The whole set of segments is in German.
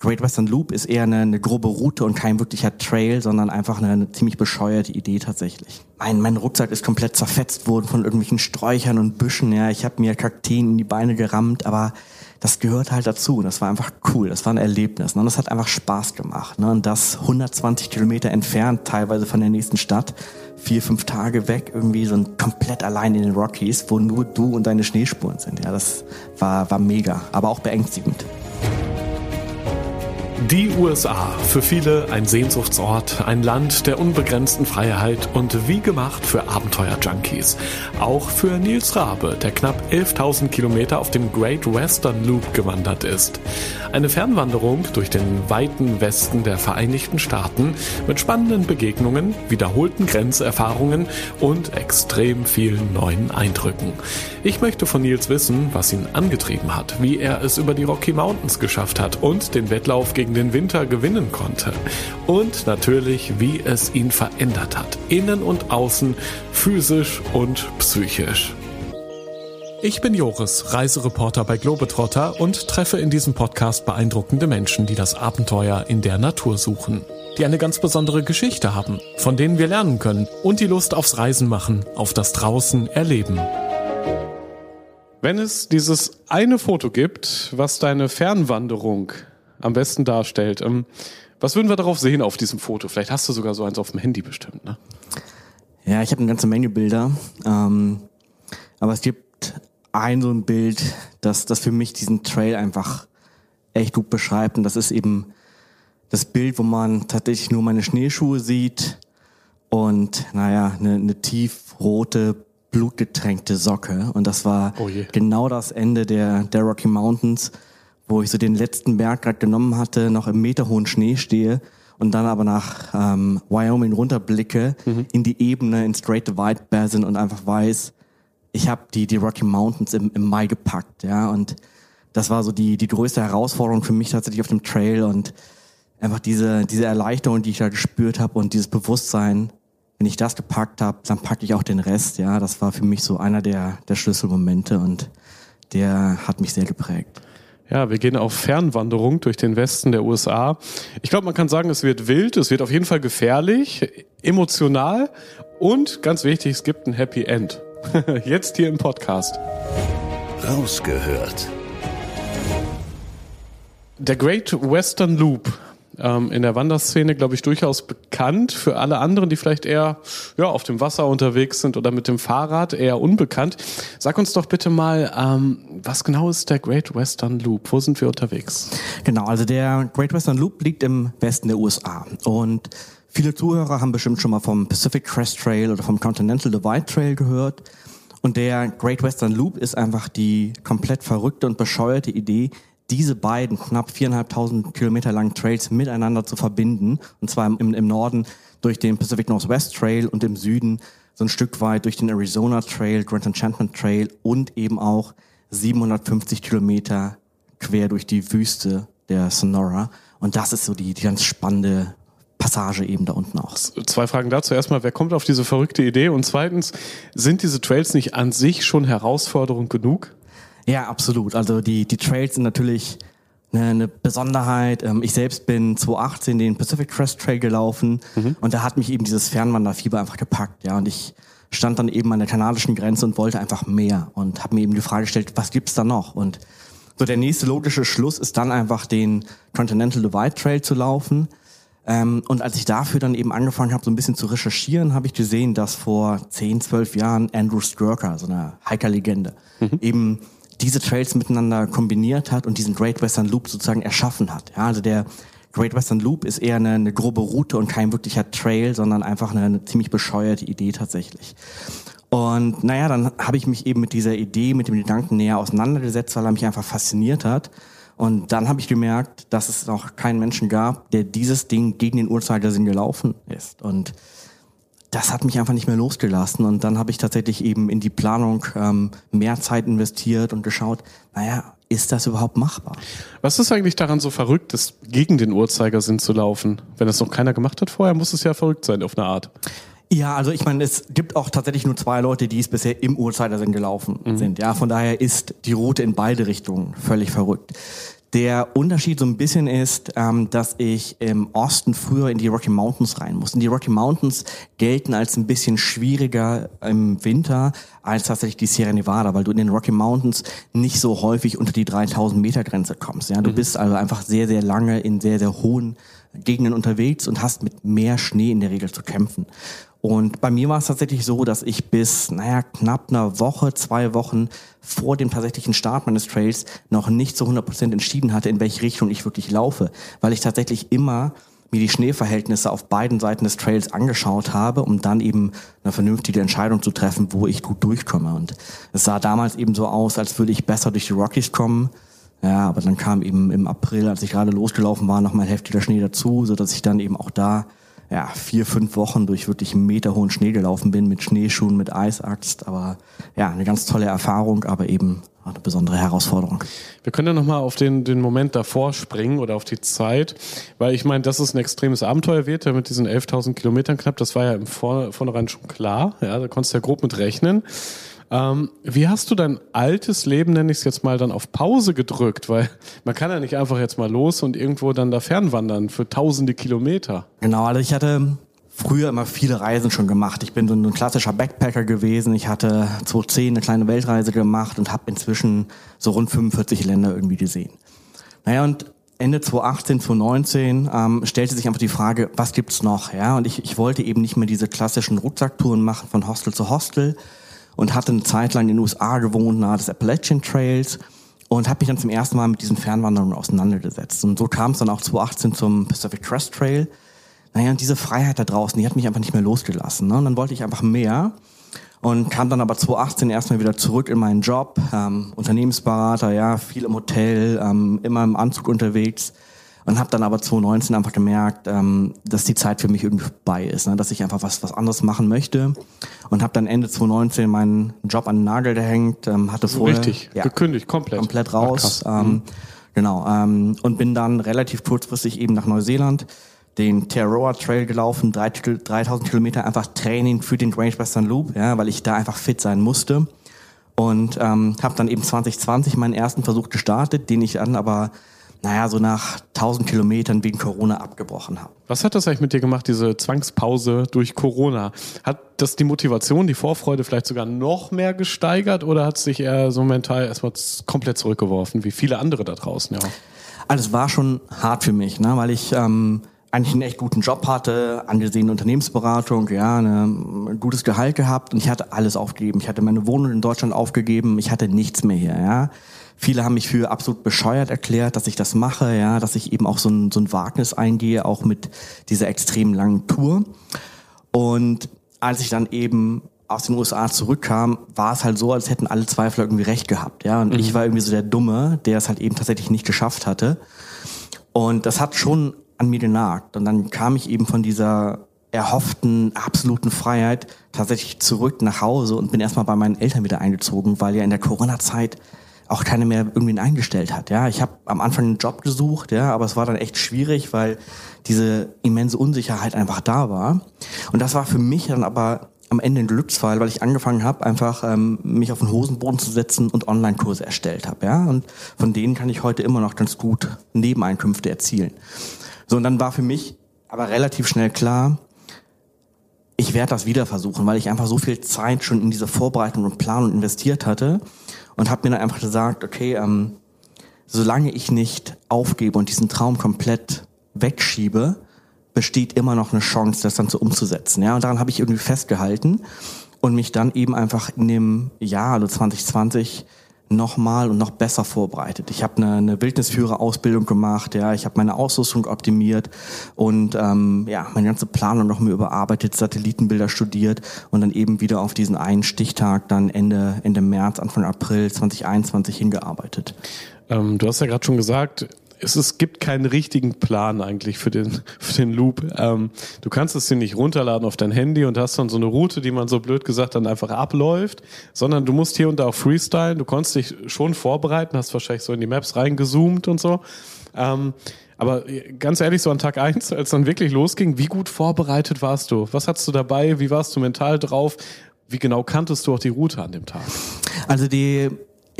Great Western Loop ist eher eine, eine, grobe Route und kein wirklicher Trail, sondern einfach eine, eine ziemlich bescheuerte Idee tatsächlich. Mein, mein Rucksack ist komplett zerfetzt worden von irgendwelchen Sträuchern und Büschen. Ja, ich habe mir Kakteen in die Beine gerammt, aber das gehört halt dazu. Das war einfach cool. Das war ein Erlebnis. Ne? Und das hat einfach Spaß gemacht. Ne? Und das 120 Kilometer entfernt, teilweise von der nächsten Stadt, vier, fünf Tage weg, irgendwie so ein komplett allein in den Rockies, wo nur du und deine Schneespuren sind. Ja, das war, war mega, aber auch beängstigend. Die USA, für viele ein Sehnsuchtsort, ein Land der unbegrenzten Freiheit und wie gemacht für Abenteuer-Junkies. Auch für Nils Rabe, der knapp 11.000 Kilometer auf dem Great Western Loop gewandert ist. Eine Fernwanderung durch den weiten Westen der Vereinigten Staaten mit spannenden Begegnungen, wiederholten Grenzerfahrungen und extrem vielen neuen Eindrücken. Ich möchte von Nils wissen, was ihn angetrieben hat, wie er es über die Rocky Mountains geschafft hat und den Wettlauf gegen den Winter gewinnen konnte. Und natürlich, wie es ihn verändert hat, innen und außen, physisch und psychisch. Ich bin Joris, Reisereporter bei Globetrotter und treffe in diesem Podcast beeindruckende Menschen, die das Abenteuer in der Natur suchen, die eine ganz besondere Geschichte haben, von denen wir lernen können und die Lust aufs Reisen machen, auf das Draußen erleben. Wenn es dieses eine Foto gibt, was deine Fernwanderung am besten darstellt, ähm, was würden wir darauf sehen auf diesem Foto? Vielleicht hast du sogar so eins auf dem Handy bestimmt, ne? Ja, ich habe eine ganze Menge Bilder, ähm, aber es gibt ein so ein Bild, das, das für mich diesen Trail einfach echt gut beschreibt und das ist eben das Bild, wo man tatsächlich nur meine Schneeschuhe sieht und naja, eine, eine tiefrote blutgetränkte Socke. Und das war oh genau das Ende der, der Rocky Mountains, wo ich so den letzten Berg gerade genommen hatte, noch im meterhohen Schnee stehe und dann aber nach ähm, Wyoming runterblicke mhm. in die Ebene, in Straight Divide Basin und einfach weiß, ich habe die, die Rocky Mountains im, im Mai gepackt. ja Und das war so die, die größte Herausforderung für mich tatsächlich auf dem Trail und einfach diese, diese Erleichterung, die ich da gespürt habe und dieses Bewusstsein, wenn ich das gepackt habe, dann packe ich auch den Rest. Ja, das war für mich so einer der, der Schlüsselmomente und der hat mich sehr geprägt. Ja, wir gehen auf Fernwanderung durch den Westen der USA. Ich glaube, man kann sagen, es wird wild, es wird auf jeden Fall gefährlich, emotional und ganz wichtig, es gibt ein Happy End. Jetzt hier im Podcast. Rausgehört. Der Great Western Loop ähm, in der Wanderszene, glaube ich, durchaus bekannt. Für alle anderen, die vielleicht eher ja, auf dem Wasser unterwegs sind oder mit dem Fahrrad, eher unbekannt. Sag uns doch bitte mal, ähm, was genau ist der Great Western Loop? Wo sind wir unterwegs? Genau, also der Great Western Loop liegt im Westen der USA und Viele Zuhörer haben bestimmt schon mal vom Pacific Crest Trail oder vom Continental Divide Trail gehört. Und der Great Western Loop ist einfach die komplett verrückte und bescheuerte Idee, diese beiden knapp viereinhalbtausend Kilometer langen Trails miteinander zu verbinden. Und zwar im, im Norden durch den Pacific Northwest Trail und im Süden so ein Stück weit durch den Arizona Trail, Grand Enchantment Trail und eben auch 750 Kilometer quer durch die Wüste der Sonora. Und das ist so die, die ganz spannende Passage eben da unten auch. Zwei Fragen dazu. Erstmal, wer kommt auf diese verrückte Idee? Und zweitens, sind diese Trails nicht an sich schon Herausforderung genug? Ja, absolut. Also die, die Trails sind natürlich eine, Besonderheit. Ähm, ich selbst bin 2018 den Pacific Crest Trail gelaufen mhm. und da hat mich eben dieses Fernwanderfieber einfach gepackt. Ja, und ich stand dann eben an der kanadischen Grenze und wollte einfach mehr und habe mir eben die Frage gestellt, was gibt's da noch? Und so der nächste logische Schluss ist dann einfach den Continental Divide Trail zu laufen. Ähm, und als ich dafür dann eben angefangen habe, so ein bisschen zu recherchieren, habe ich gesehen, dass vor 10, 12 Jahren Andrew Skirker, so eine Hiker-Legende, mhm. eben diese Trails miteinander kombiniert hat und diesen Great Western Loop sozusagen erschaffen hat. Ja, also der Great Western Loop ist eher eine, eine grobe Route und kein wirklicher Trail, sondern einfach eine, eine ziemlich bescheuerte Idee tatsächlich. Und naja, dann habe ich mich eben mit dieser Idee, mit dem Gedanken näher auseinandergesetzt, weil er mich einfach fasziniert hat. Und dann habe ich gemerkt, dass es noch keinen Menschen gab, der dieses Ding gegen den Uhrzeigersinn gelaufen ist. Und das hat mich einfach nicht mehr losgelassen. Und dann habe ich tatsächlich eben in die Planung ähm, mehr Zeit investiert und geschaut, naja, ist das überhaupt machbar? Was ist eigentlich daran so verrückt, das gegen den Uhrzeigersinn zu laufen? Wenn das noch keiner gemacht hat vorher, muss es ja verrückt sein auf eine Art. Ja, also ich meine, es gibt auch tatsächlich nur zwei Leute, die es bisher im Uhrzeigersinn gelaufen mhm. sind. Ja, von daher ist die Route in beide Richtungen völlig verrückt. Der Unterschied so ein bisschen ist, ähm, dass ich im Osten früher in die Rocky Mountains rein muss. Und die Rocky Mountains gelten als ein bisschen schwieriger im Winter als tatsächlich die Sierra Nevada, weil du in den Rocky Mountains nicht so häufig unter die 3000 Meter Grenze kommst. Ja, du mhm. bist also einfach sehr, sehr lange in sehr, sehr hohen Gegenden unterwegs und hast mit mehr Schnee in der Regel zu kämpfen. Und bei mir war es tatsächlich so, dass ich bis, naja, knapp einer Woche, zwei Wochen vor dem tatsächlichen Start meines Trails noch nicht zu 100 Prozent entschieden hatte, in welche Richtung ich wirklich laufe, weil ich tatsächlich immer mir die Schneeverhältnisse auf beiden Seiten des Trails angeschaut habe, um dann eben eine vernünftige Entscheidung zu treffen, wo ich gut durchkomme. Und es sah damals eben so aus, als würde ich besser durch die Rockies kommen. Ja, aber dann kam eben im April, als ich gerade losgelaufen war, noch mal heftiger Schnee dazu, so dass ich dann eben auch da ja, vier, fünf Wochen durch wirklich meterhohen Schnee gelaufen bin, mit Schneeschuhen, mit Eisaxt. Aber ja, eine ganz tolle Erfahrung, aber eben eine besondere Herausforderung. Wir können ja nochmal auf den, den Moment davor springen oder auf die Zeit, weil ich meine, dass es ein extremes Abenteuer wird, ja, mit diesen 11.000 Kilometern knapp, das war ja im Vor Vornherein schon klar, ja, da konntest du ja grob mit rechnen. Ähm, wie hast du dein altes Leben, nenne ich es jetzt mal, dann auf Pause gedrückt? Weil man kann ja nicht einfach jetzt mal los und irgendwo dann da fernwandern für tausende Kilometer. Genau, also ich hatte früher immer viele Reisen schon gemacht. Ich bin so ein klassischer Backpacker gewesen. Ich hatte 2010 eine kleine Weltreise gemacht und habe inzwischen so rund 45 Länder irgendwie gesehen. Naja, und Ende 2018, 2019 ähm, stellte sich einfach die Frage, was gibt's noch? Ja, und ich, ich wollte eben nicht mehr diese klassischen Rucksacktouren machen von Hostel zu Hostel, und hatte eine Zeit lang in den USA gewohnt, nahe des Appalachian Trails und habe mich dann zum ersten Mal mit diesen Fernwanderungen auseinandergesetzt. Und so kam es dann auch 2018 zum Pacific Crest Trail. Naja, und diese Freiheit da draußen, die hat mich einfach nicht mehr losgelassen. Ne? Und dann wollte ich einfach mehr und kam dann aber 2018 erstmal wieder zurück in meinen Job, ähm, Unternehmensberater, ja, viel im Hotel, ähm, immer im Anzug unterwegs und habe dann aber 2019 einfach gemerkt, ähm, dass die Zeit für mich irgendwie vorbei ist, ne? dass ich einfach was was anderes machen möchte. Und habe dann Ende 2019 meinen Job an den Nagel gehängt, ähm, hatte vorher richtig. Ja, gekündigt komplett. Komplett raus, Ach, ähm, mhm. genau ähm, und bin dann relativ kurzfristig eben nach Neuseeland den Terroa Trail gelaufen, 3000 Kilometer einfach Training für den Range Western Loop, ja, weil ich da einfach fit sein musste. Und ähm, habe dann eben 2020 meinen ersten Versuch gestartet, den ich dann aber naja, so nach 1000 Kilometern wegen Corona abgebrochen habe. Was hat das eigentlich mit dir gemacht, diese Zwangspause durch Corona? Hat das die Motivation, die Vorfreude vielleicht sogar noch mehr gesteigert oder hat es sich eher so mental erstmal komplett zurückgeworfen, wie viele andere da draußen ja? Also es war schon hart für mich, ne, weil ich ähm, eigentlich einen echt guten Job hatte, angesehene Unternehmensberatung, ja, eine, ein gutes Gehalt gehabt und ich hatte alles aufgegeben. Ich hatte meine Wohnung in Deutschland aufgegeben, ich hatte nichts mehr hier, ja. Viele haben mich für absolut bescheuert erklärt, dass ich das mache, ja, dass ich eben auch so ein, so ein Wagnis eingehe, auch mit dieser extrem langen Tour. Und als ich dann eben aus den USA zurückkam, war es halt so, als hätten alle Zweifler irgendwie recht gehabt, ja. Und mhm. ich war irgendwie so der Dumme, der es halt eben tatsächlich nicht geschafft hatte. Und das hat schon an mir genagt. Und dann kam ich eben von dieser erhofften absoluten Freiheit tatsächlich zurück nach Hause und bin erstmal bei meinen Eltern wieder eingezogen, weil ja in der Corona-Zeit auch keine mehr irgendwie eingestellt hat. Ja, ich habe am Anfang einen Job gesucht, ja, aber es war dann echt schwierig, weil diese immense Unsicherheit einfach da war. Und das war für mich dann aber am Ende ein Glücksfall, weil ich angefangen habe, einfach ähm, mich auf den Hosenboden zu setzen und Online-Kurse erstellt habe. Ja, und von denen kann ich heute immer noch ganz gut Nebeneinkünfte erzielen. So und dann war für mich aber relativ schnell klar, ich werde das wieder versuchen, weil ich einfach so viel Zeit schon in diese Vorbereitung und Planung investiert hatte und habe mir dann einfach gesagt, okay, ähm, solange ich nicht aufgebe und diesen Traum komplett wegschiebe, besteht immer noch eine Chance, das dann so umzusetzen. Ja, und daran habe ich irgendwie festgehalten und mich dann eben einfach in dem Jahr, also 2020, nochmal und noch besser vorbereitet. Ich habe eine, eine Wildnisführerausbildung gemacht, ja, ich habe meine Ausrüstung optimiert und ähm, ja, meine ganze Planung noch mehr überarbeitet, Satellitenbilder studiert und dann eben wieder auf diesen einen Stichtag dann Ende Ende März, Anfang April 2021 hingearbeitet. Ähm, du hast ja gerade schon gesagt, es, es gibt keinen richtigen Plan eigentlich für den, für den Loop. Ähm, du kannst es dir nicht runterladen auf dein Handy und hast dann so eine Route, die man so blöd gesagt dann einfach abläuft, sondern du musst hier und da auch freestylen. Du konntest dich schon vorbereiten, hast wahrscheinlich so in die Maps reingezoomt und so. Ähm, aber ganz ehrlich, so an Tag eins, als dann wirklich losging, wie gut vorbereitet warst du? Was hattest du dabei? Wie warst du mental drauf? Wie genau kanntest du auch die Route an dem Tag? Also die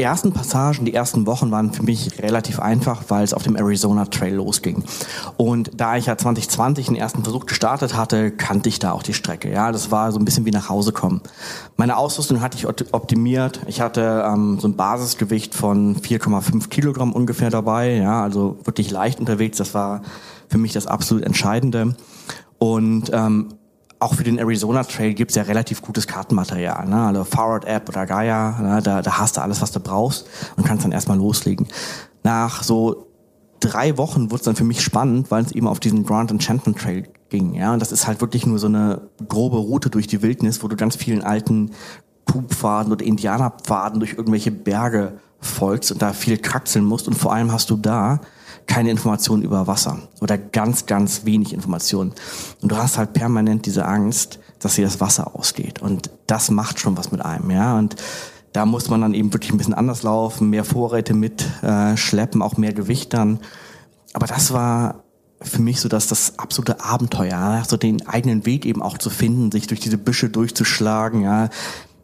ersten Passagen, die ersten Wochen waren für mich relativ einfach, weil es auf dem Arizona Trail losging. Und da ich ja 2020 den ersten Versuch gestartet hatte, kannte ich da auch die Strecke. Ja, das war so ein bisschen wie nach Hause kommen. Meine Ausrüstung hatte ich optimiert. Ich hatte ähm, so ein Basisgewicht von 4,5 Kilogramm ungefähr dabei. Ja, also wirklich leicht unterwegs. Das war für mich das absolut Entscheidende. Und ähm, auch für den Arizona Trail gibt's ja relativ gutes Kartenmaterial. Ne? Also Forward App oder Gaia, ne? da, da hast du alles, was du brauchst und kannst dann erstmal loslegen. Nach so drei Wochen wurde es dann für mich spannend, weil es eben auf diesen Grand Enchantment Trail ging. Ja? Und das ist halt wirklich nur so eine grobe Route durch die Wildnis, wo du ganz vielen alten Kuhpfaden oder Indianerpfaden durch irgendwelche Berge folgst und da viel kraxeln musst. Und vor allem hast du da keine Informationen über Wasser oder ganz, ganz wenig Informationen. Und du hast halt permanent diese Angst, dass dir das Wasser ausgeht. Und das macht schon was mit einem, ja. Und da muss man dann eben wirklich ein bisschen anders laufen, mehr Vorräte mitschleppen, äh, auch mehr Gewicht dann. Aber das war für mich so dass das absolute Abenteuer, so den eigenen Weg eben auch zu finden, sich durch diese Büsche durchzuschlagen, ja.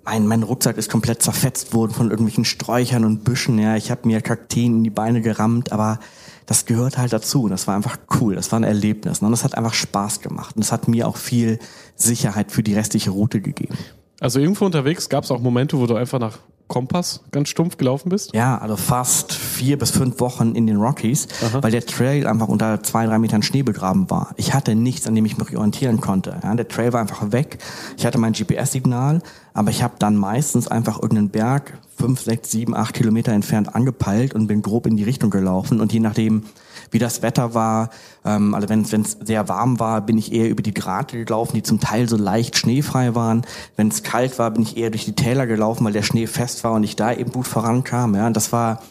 Mein, mein Rucksack ist komplett zerfetzt worden von irgendwelchen Sträuchern und Büschen, ja. Ich habe mir Kakteen in die Beine gerammt, aber das gehört halt dazu. Und das war einfach cool. Das war ein Erlebnis. Und das hat einfach Spaß gemacht. Und das hat mir auch viel Sicherheit für die restliche Route gegeben. Also irgendwo unterwegs gab es auch Momente, wo du einfach nach Kompass ganz stumpf gelaufen bist? Ja, also fast vier bis fünf Wochen in den Rockies, Aha. weil der Trail einfach unter zwei, drei Metern Schnee begraben war. Ich hatte nichts, an dem ich mich orientieren konnte. Ja, der Trail war einfach weg. Ich hatte mein GPS-Signal, aber ich habe dann meistens einfach irgendeinen Berg fünf, sechs, sieben, acht Kilometer entfernt angepeilt und bin grob in die Richtung gelaufen. Und je nachdem, wie das Wetter war. Ähm, also wenn es sehr warm war, bin ich eher über die Grate gelaufen, die zum Teil so leicht schneefrei waren. Wenn es kalt war, bin ich eher durch die Täler gelaufen, weil der Schnee fest war und ich da eben gut vorankam. Ja, und das war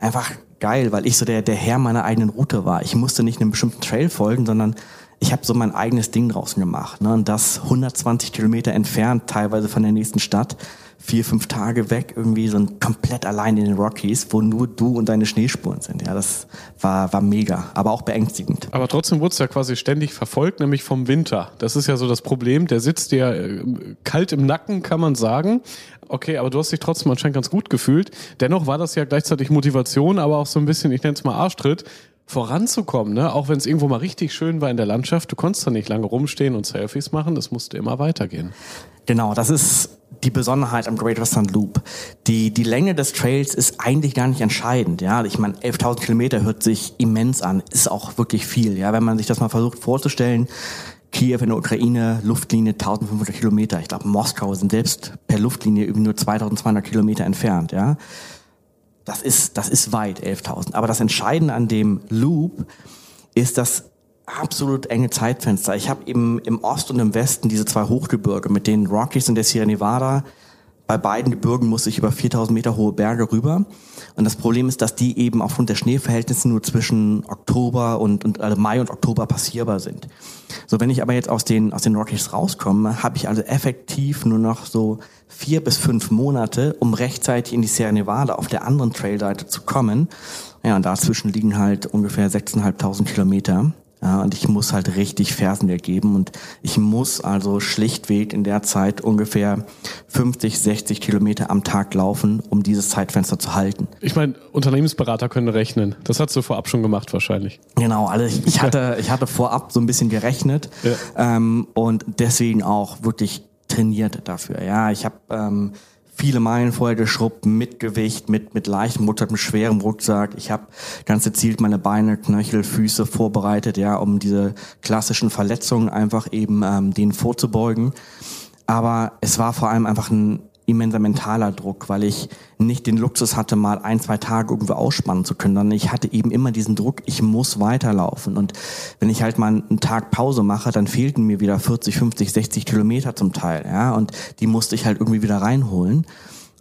einfach geil, weil ich so der, der Herr meiner eigenen Route war. Ich musste nicht einem bestimmten Trail folgen, sondern ich habe so mein eigenes Ding draußen gemacht. Ne? Und das 120 Kilometer entfernt, teilweise von der nächsten Stadt vier, fünf Tage weg, irgendwie so ein komplett allein in den Rockies, wo nur du und deine Schneespuren sind. Ja, das war, war mega, aber auch beängstigend. Aber trotzdem wurdest du ja quasi ständig verfolgt, nämlich vom Winter. Das ist ja so das Problem. Der sitzt dir äh, kalt im Nacken, kann man sagen. Okay, aber du hast dich trotzdem anscheinend ganz gut gefühlt. Dennoch war das ja gleichzeitig Motivation, aber auch so ein bisschen, ich nenne es mal Arschtritt, voranzukommen, ne? Auch wenn es irgendwo mal richtig schön war in der Landschaft, du konntest da nicht lange rumstehen und Selfies machen, das musste immer weitergehen. Genau, das ist die Besonderheit am Great Western Loop. Die, die Länge des Trails ist eigentlich gar nicht entscheidend. Ja, ich meine, 11.000 Kilometer hört sich immens an, ist auch wirklich viel. Ja, wenn man sich das mal versucht vorzustellen, Kiew in der Ukraine, Luftlinie 1500 Kilometer. Ich glaube, Moskau sind selbst per Luftlinie über nur 2200 Kilometer entfernt. Ja, das ist, das ist weit, 11.000. Aber das Entscheidende an dem Loop ist, dass absolut enge Zeitfenster. Ich habe eben im Ost und im Westen diese zwei Hochgebirge mit den Rockies und der Sierra Nevada. Bei beiden Gebirgen muss ich über 4000 Meter hohe Berge rüber. Und das Problem ist, dass die eben aufgrund der Schneeverhältnisse nur zwischen Oktober und, und also Mai und Oktober passierbar sind. So, wenn ich aber jetzt aus den, aus den Rockies rauskomme, habe ich also effektiv nur noch so vier bis fünf Monate, um rechtzeitig in die Sierra Nevada auf der anderen Trailseite zu kommen. Ja, und dazwischen liegen halt ungefähr 6.500 Kilometer. Ja, und ich muss halt richtig Fersengeld geben und ich muss also schlichtweg in der Zeit ungefähr 50, 60 Kilometer am Tag laufen, um dieses Zeitfenster zu halten. Ich meine, Unternehmensberater können rechnen. Das hast du vorab schon gemacht wahrscheinlich. Genau, also ich, ich hatte, ich hatte vorab so ein bisschen gerechnet ja. ähm, und deswegen auch wirklich trainiert dafür. Ja, ich habe ähm, viele Meilen vorher geschrubbt, mit Gewicht, mit, mit leichtem Rucksack, mit schwerem Rucksack. Ich habe ganz gezielt meine Beine, Knöchel, Füße vorbereitet, ja, um diese klassischen Verletzungen einfach eben ähm, denen vorzubeugen. Aber es war vor allem einfach ein immenser mentaler Druck, weil ich nicht den Luxus hatte, mal ein, zwei Tage irgendwo ausspannen zu können, sondern ich hatte eben immer diesen Druck, ich muss weiterlaufen. Und wenn ich halt mal einen Tag Pause mache, dann fehlten mir wieder 40, 50, 60 Kilometer zum Teil, ja, und die musste ich halt irgendwie wieder reinholen.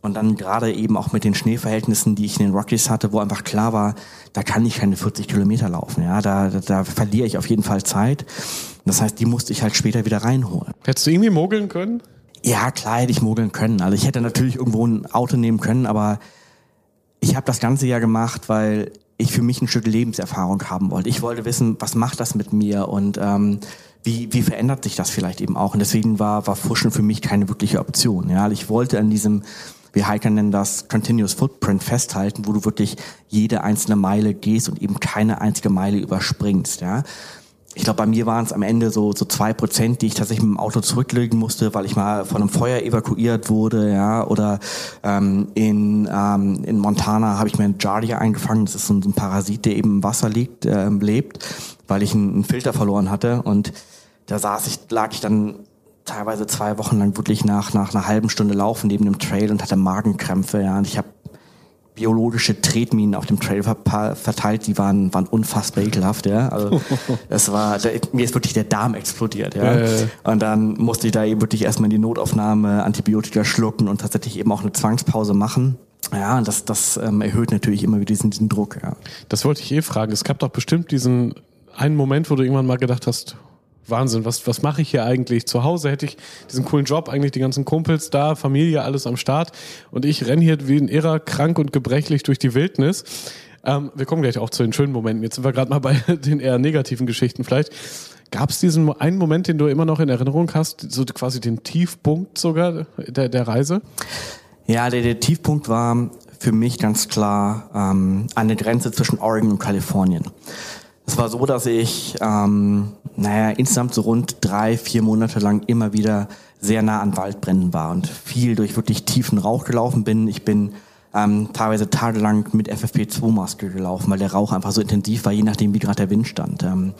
Und dann gerade eben auch mit den Schneeverhältnissen, die ich in den Rockies hatte, wo einfach klar war, da kann ich keine 40 Kilometer laufen. Ja, da, da, da verliere ich auf jeden Fall Zeit. Das heißt, die musste ich halt später wieder reinholen. Hättest du irgendwie mogeln können? Ja, klar hätte ich mogeln können. Also ich hätte natürlich irgendwo ein Auto nehmen können, aber ich habe das ganze Jahr gemacht, weil ich für mich ein Stück Lebenserfahrung haben wollte. Ich wollte wissen, was macht das mit mir und ähm, wie, wie verändert sich das vielleicht eben auch. Und deswegen war, war Fuschen für mich keine wirkliche Option. Ja, ich wollte an diesem wir Hiker nennen das Continuous Footprint festhalten, wo du wirklich jede einzelne Meile gehst und eben keine einzige Meile überspringst. Ja ich glaube, bei mir waren es am Ende so so zwei Prozent, die ich tatsächlich mit dem Auto zurücklegen musste, weil ich mal von einem Feuer evakuiert wurde, ja. Oder ähm, in ähm, in Montana habe ich mir einen Giardia eingefangen. Das ist so ein, Parasit, der eben im Wasser liegt, äh, lebt, weil ich einen, einen Filter verloren hatte und da saß ich, lag ich dann teilweise zwei Wochen lang wirklich nach nach einer halben Stunde Laufen neben dem Trail und hatte Magenkrämpfe, ja. Und ich habe biologische Tretminen auf dem Trail verteilt, die waren, waren unfassbar ekelhaft, ja. Also das war, da, mir ist wirklich der Darm explodiert, ja. Äh. Und dann musste ich da eben wirklich erstmal in die Notaufnahme Antibiotika schlucken und tatsächlich eben auch eine Zwangspause machen. Ja, und das, das ähm, erhöht natürlich immer wieder diesen, diesen Druck, ja. Das wollte ich eh fragen. Es gab doch bestimmt diesen einen Moment, wo du irgendwann mal gedacht hast, Wahnsinn, was, was mache ich hier eigentlich? Zu Hause hätte ich diesen coolen Job, eigentlich die ganzen Kumpels da, Familie, alles am Start. Und ich renne hier wie ein Irrer, krank und gebrechlich durch die Wildnis. Ähm, wir kommen gleich auch zu den schönen Momenten. Jetzt sind wir gerade mal bei den eher negativen Geschichten vielleicht. Gab es diesen einen Moment, den du immer noch in Erinnerung hast, so quasi den Tiefpunkt sogar der, der Reise? Ja, der, der Tiefpunkt war für mich ganz klar ähm, an der Grenze zwischen Oregon und Kalifornien. Es war so, dass ich, ähm, naja, insgesamt so rund drei, vier Monate lang immer wieder sehr nah an Waldbränden war und viel durch wirklich tiefen Rauch gelaufen bin. Ich bin ähm, teilweise tagelang mit FFP2-Maske gelaufen, weil der Rauch einfach so intensiv war, je nachdem, wie gerade der Wind stand. Ähm,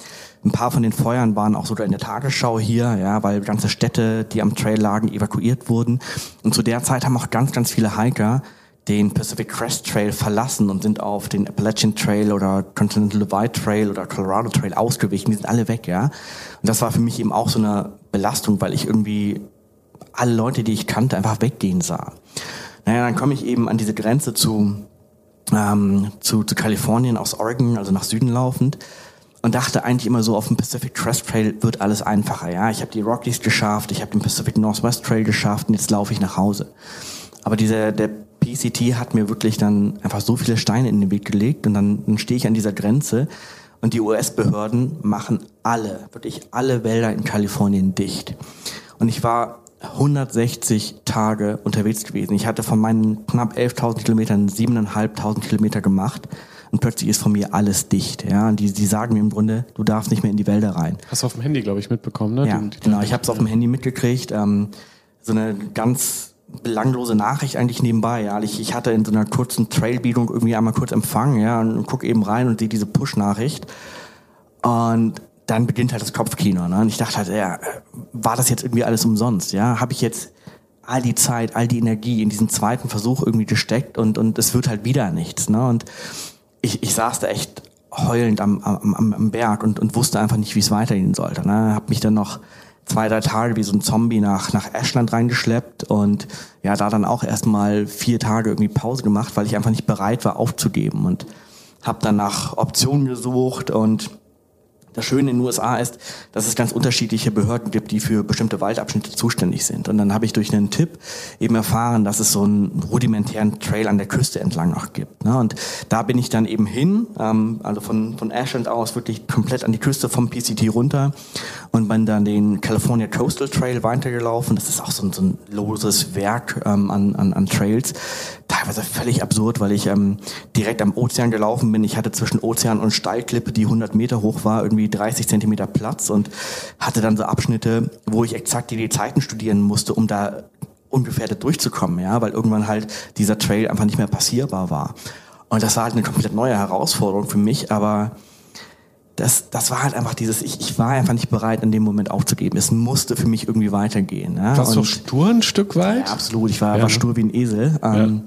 ein paar von den Feuern waren auch sogar in der Tagesschau hier, ja, weil ganze Städte, die am Trail lagen, evakuiert wurden. Und zu der Zeit haben auch ganz, ganz viele Hiker den Pacific Crest Trail verlassen und sind auf den Appalachian Trail oder Continental Divide Trail oder Colorado Trail ausgewichen. Die sind alle weg, ja. Und das war für mich eben auch so eine Belastung, weil ich irgendwie alle Leute, die ich kannte, einfach weggehen sah. Naja, dann komme ich eben an diese Grenze zu, ähm, zu, zu Kalifornien aus Oregon, also nach Süden laufend und dachte eigentlich immer so, auf dem Pacific Crest Trail wird alles einfacher. Ja, ich habe die Rockies geschafft, ich habe den Pacific Northwest Trail geschafft und jetzt laufe ich nach Hause. Aber dieser der PCT hat mir wirklich dann einfach so viele Steine in den Weg gelegt und dann, dann stehe ich an dieser Grenze und die US-Behörden machen alle, wirklich alle Wälder in Kalifornien dicht. Und ich war 160 Tage unterwegs gewesen. Ich hatte von meinen knapp 11.000 Kilometern 7.500 Kilometer gemacht und plötzlich ist von mir alles dicht. Ja, und die, die sagen mir im Grunde, du darfst nicht mehr in die Wälder rein. Hast du auf dem Handy, glaube ich, mitbekommen, ne? Ja, die, die genau. Ich habe es auf dem Handy mitgekriegt. Ähm, so eine ganz belanglose Nachricht eigentlich nebenbei. Ja, ich, ich hatte in so einer kurzen Trailbildung irgendwie einmal kurz empfangen, ja, und guck eben rein und sehe diese Push-Nachricht. Und dann beginnt halt das Kopfkino. Ne? Und ich dachte halt, ja, war das jetzt irgendwie alles umsonst? Ja, habe ich jetzt all die Zeit, all die Energie in diesen zweiten Versuch irgendwie gesteckt und und es wird halt wieder nichts. Ne? Und ich, ich saß da echt heulend am, am, am Berg und, und wusste einfach nicht, wie es weitergehen sollte. Ne? Hab mich dann noch zwei, drei Tage wie so ein Zombie nach, nach Ashland reingeschleppt und ja, da dann auch erstmal vier Tage irgendwie Pause gemacht, weil ich einfach nicht bereit war aufzugeben und habe dann nach Optionen gesucht und das Schöne in den USA ist, dass es ganz unterschiedliche Behörden gibt, die für bestimmte Waldabschnitte zuständig sind. Und dann habe ich durch einen Tipp eben erfahren, dass es so einen rudimentären Trail an der Küste entlang noch gibt. Ne? Und da bin ich dann eben hin, ähm, also von, von Ashland aus wirklich komplett an die Küste vom PCT runter und bin dann den California Coastal Trail weitergelaufen. Das ist auch so ein, so ein loses Werk ähm, an, an, an Trails. Teilweise völlig absurd, weil ich ähm, direkt am Ozean gelaufen bin. Ich hatte zwischen Ozean und Steilklippe, die 100 Meter hoch war, irgendwie 30 Zentimeter Platz und hatte dann so Abschnitte, wo ich exakt die Zeiten studieren musste, um da ungefährdet durchzukommen, ja, weil irgendwann halt dieser Trail einfach nicht mehr passierbar war. Und das war halt eine komplett neue Herausforderung für mich, aber das, das war halt einfach dieses, ich, ich war einfach nicht bereit, in dem Moment aufzugeben. Es musste für mich irgendwie weitergehen. Ja? Warst du stur ein Stück weit? Ja, absolut. Ich war, ja. war stur wie ein Esel. Ähm,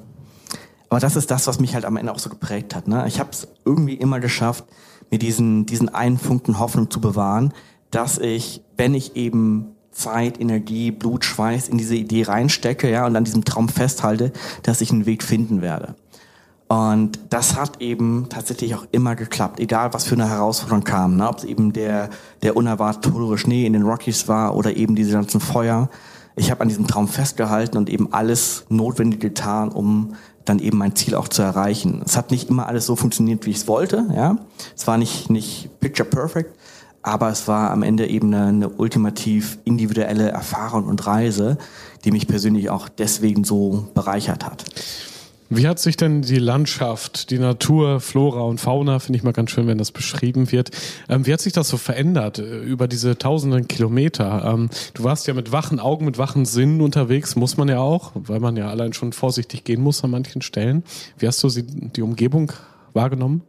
aber das ist das, was mich halt am Ende auch so geprägt hat. Ne? Ich habe es irgendwie immer geschafft, mir diesen, diesen einen Funken Hoffnung zu bewahren, dass ich, wenn ich eben Zeit, Energie, Blut, Schweiß in diese Idee reinstecke, ja, und an diesem Traum festhalte, dass ich einen Weg finden werde. Und das hat eben tatsächlich auch immer geklappt, egal was für eine Herausforderung kam. Ne? Ob es eben der, der unerwartet todere Schnee in den Rockies war oder eben diese ganzen Feuer. Ich habe an diesem Traum festgehalten und eben alles Notwendige getan, um dann eben mein Ziel auch zu erreichen. Es hat nicht immer alles so funktioniert, wie ich es wollte. Ja, Es war nicht, nicht picture perfect, aber es war am Ende eben eine, eine ultimativ individuelle Erfahrung und Reise, die mich persönlich auch deswegen so bereichert hat. Wie hat sich denn die Landschaft, die Natur, Flora und Fauna, finde ich mal ganz schön, wenn das beschrieben wird, ähm, wie hat sich das so verändert äh, über diese tausenden Kilometer? Ähm, du warst ja mit wachen Augen, mit wachen Sinnen unterwegs, muss man ja auch, weil man ja allein schon vorsichtig gehen muss an manchen Stellen. Wie hast du die Umgebung wahrgenommen?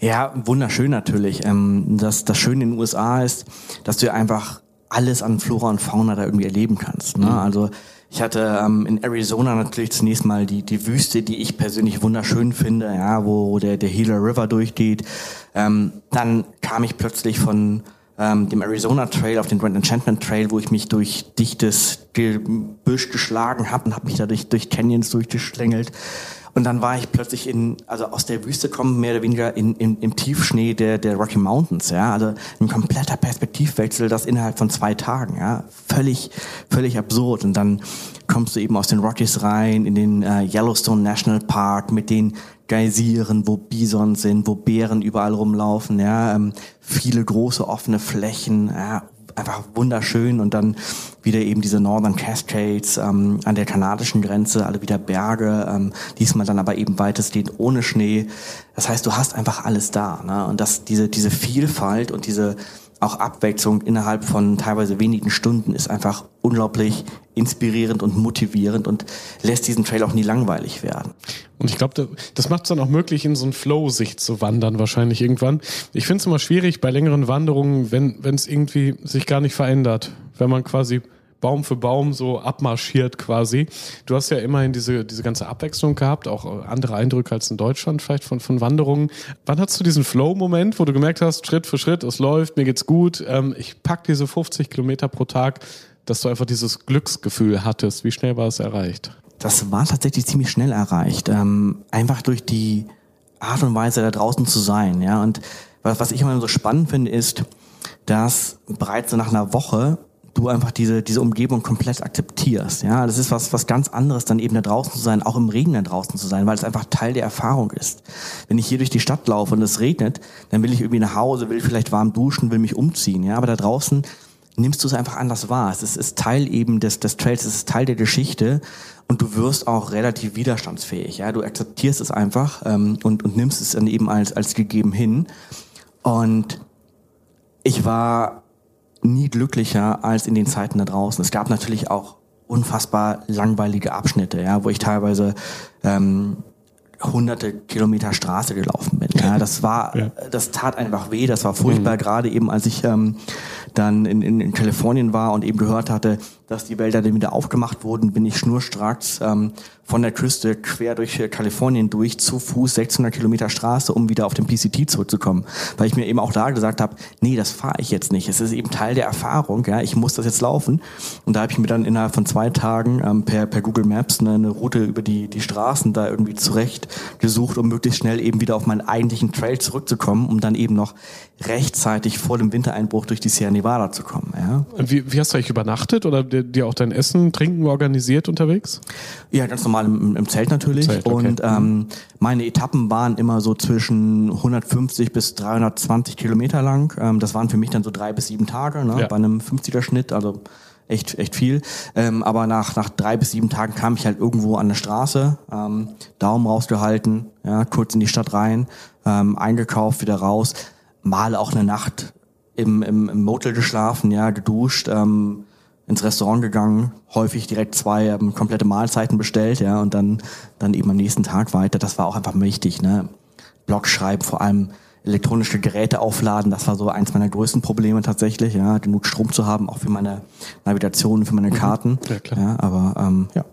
Ja, wunderschön natürlich. Ähm, das, das Schöne in den USA ist, dass du einfach alles an Flora und Fauna da irgendwie erleben kannst. Ne? Mhm. Also ich hatte ähm, in Arizona natürlich zunächst mal die, die Wüste, die ich persönlich wunderschön finde, ja, wo der, der Gila River durchgeht. Ähm, dann kam ich plötzlich von ähm, dem Arizona Trail auf den Grand Enchantment Trail, wo ich mich durch dichtes Gebüsch geschlagen habe und habe mich da durch, durch Canyons durchgeschlängelt. Und dann war ich plötzlich in, also aus der Wüste kommen, mehr oder weniger in, in, im Tiefschnee der, der Rocky Mountains, ja. Also ein kompletter Perspektivwechsel, das innerhalb von zwei Tagen, ja. Völlig, völlig absurd. Und dann kommst du eben aus den Rockies rein, in den äh, Yellowstone National Park mit den Geysiren, wo Bison sind, wo Bären überall rumlaufen, ja. Ähm, viele große offene Flächen, ja einfach wunderschön und dann wieder eben diese Northern Cascades ähm, an der kanadischen Grenze, alle wieder Berge, ähm, diesmal dann aber eben weitestgehend ohne Schnee. Das heißt, du hast einfach alles da. Ne? Und das, diese, diese Vielfalt und diese auch Abwechslung innerhalb von teilweise wenigen Stunden ist einfach unglaublich inspirierend und motivierend und lässt diesen Trail auch nie langweilig werden. Und ich glaube, das macht es dann auch möglich, in so ein Flow-Sicht zu wandern, wahrscheinlich irgendwann. Ich finde es immer schwierig bei längeren Wanderungen, wenn es irgendwie sich gar nicht verändert. Wenn man quasi Baum für Baum so abmarschiert quasi. Du hast ja immerhin diese, diese ganze Abwechslung gehabt, auch andere Eindrücke als in Deutschland vielleicht von, von Wanderungen. Wann hast du diesen Flow-Moment, wo du gemerkt hast, Schritt für Schritt, es läuft, mir geht's gut, ähm, ich pack diese 50 Kilometer pro Tag, dass du einfach dieses Glücksgefühl hattest? Wie schnell war es erreicht? Das war tatsächlich ziemlich schnell erreicht. Ähm, einfach durch die Art und Weise da draußen zu sein. Ja? Und was, was ich immer so spannend finde, ist, dass bereits so nach einer Woche du einfach diese, diese Umgebung komplett akzeptierst. Ja, das ist was, was ganz anderes, dann eben da draußen zu sein, auch im Regen da draußen zu sein, weil es einfach Teil der Erfahrung ist. Wenn ich hier durch die Stadt laufe und es regnet, dann will ich irgendwie nach Hause, will vielleicht warm duschen, will mich umziehen. Ja, aber da draußen nimmst du es einfach anders wahr. Es ist, ist Teil eben des, des Trails, es ist Teil der Geschichte und du wirst auch relativ widerstandsfähig. Ja, du akzeptierst es einfach ähm, und, und nimmst es dann eben als, als gegeben hin. Und ich war nie glücklicher als in den Zeiten da draußen. Es gab natürlich auch unfassbar langweilige Abschnitte, ja, wo ich teilweise ähm, hunderte Kilometer Straße gelaufen bin. Ja, das war, ja. das tat einfach weh, das war furchtbar, mhm. gerade eben als ich ähm, dann in, in, in Kalifornien war und eben gehört hatte, dass die Wälder dann wieder aufgemacht wurden, bin ich schnurstracks ähm, von der Küste quer durch äh, Kalifornien durch zu Fuß 600 Kilometer Straße, um wieder auf den PCT zurückzukommen. Weil ich mir eben auch da gesagt habe, nee, das fahre ich jetzt nicht. Es ist eben Teil der Erfahrung, ja, ich muss das jetzt laufen. Und da habe ich mir dann innerhalb von zwei Tagen ähm, per, per Google Maps eine, eine Route über die, die Straßen da irgendwie zurecht gesucht, um möglichst schnell eben wieder auf meinen eigentlichen Trail zurückzukommen, um dann eben noch rechtzeitig vor dem Wintereinbruch durch die Sierra Nevada zu kommen. Ja. Wie, wie hast du eigentlich übernachtet oder dir auch dein Essen, Trinken organisiert unterwegs? Ja, ganz normal im, im Zelt natürlich. Zelt, okay. Und ähm, meine Etappen waren immer so zwischen 150 bis 320 Kilometer lang. Ähm, das waren für mich dann so drei bis sieben Tage ne, ja. bei einem 50er Schnitt. Also echt, echt viel. Ähm, aber nach, nach drei bis sieben Tagen kam ich halt irgendwo an der Straße, ähm, Daumen rausgehalten, ja, kurz in die Stadt rein, ähm, eingekauft, wieder raus, mal auch eine Nacht im, im, im Motel geschlafen, ja, geduscht, ähm, ins Restaurant gegangen, häufig direkt zwei ähm, komplette Mahlzeiten bestellt, ja, und dann, dann eben am nächsten Tag weiter. Das war auch einfach wichtig, ne? Blog schreiben, vor allem elektronische Geräte aufladen. Das war so eins meiner größten Probleme tatsächlich, ja, genug Strom zu haben, auch für meine Navigation, für meine mhm. Karten. Ja, klar. Ja, aber ähm, ja,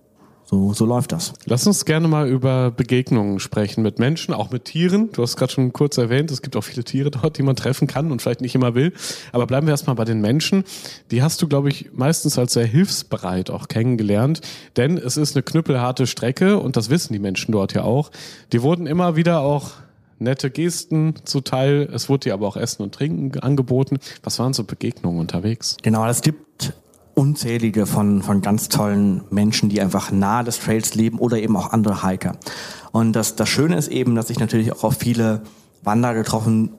so, so läuft das. Lass uns gerne mal über Begegnungen sprechen mit Menschen, auch mit Tieren. Du hast gerade schon kurz erwähnt, es gibt auch viele Tiere dort, die man treffen kann und vielleicht nicht immer will. Aber bleiben wir erstmal bei den Menschen. Die hast du, glaube ich, meistens als sehr hilfsbereit auch kennengelernt. Denn es ist eine knüppelharte Strecke und das wissen die Menschen dort ja auch. Die wurden immer wieder auch nette Gesten zuteil. Es wurde dir aber auch Essen und Trinken angeboten. Was waren so Begegnungen unterwegs? Genau, es gibt unzählige von, von ganz tollen Menschen, die einfach nahe des Trails leben oder eben auch andere Hiker. Und das, das Schöne ist eben, dass ich natürlich auch auf viele Wanderer getroffen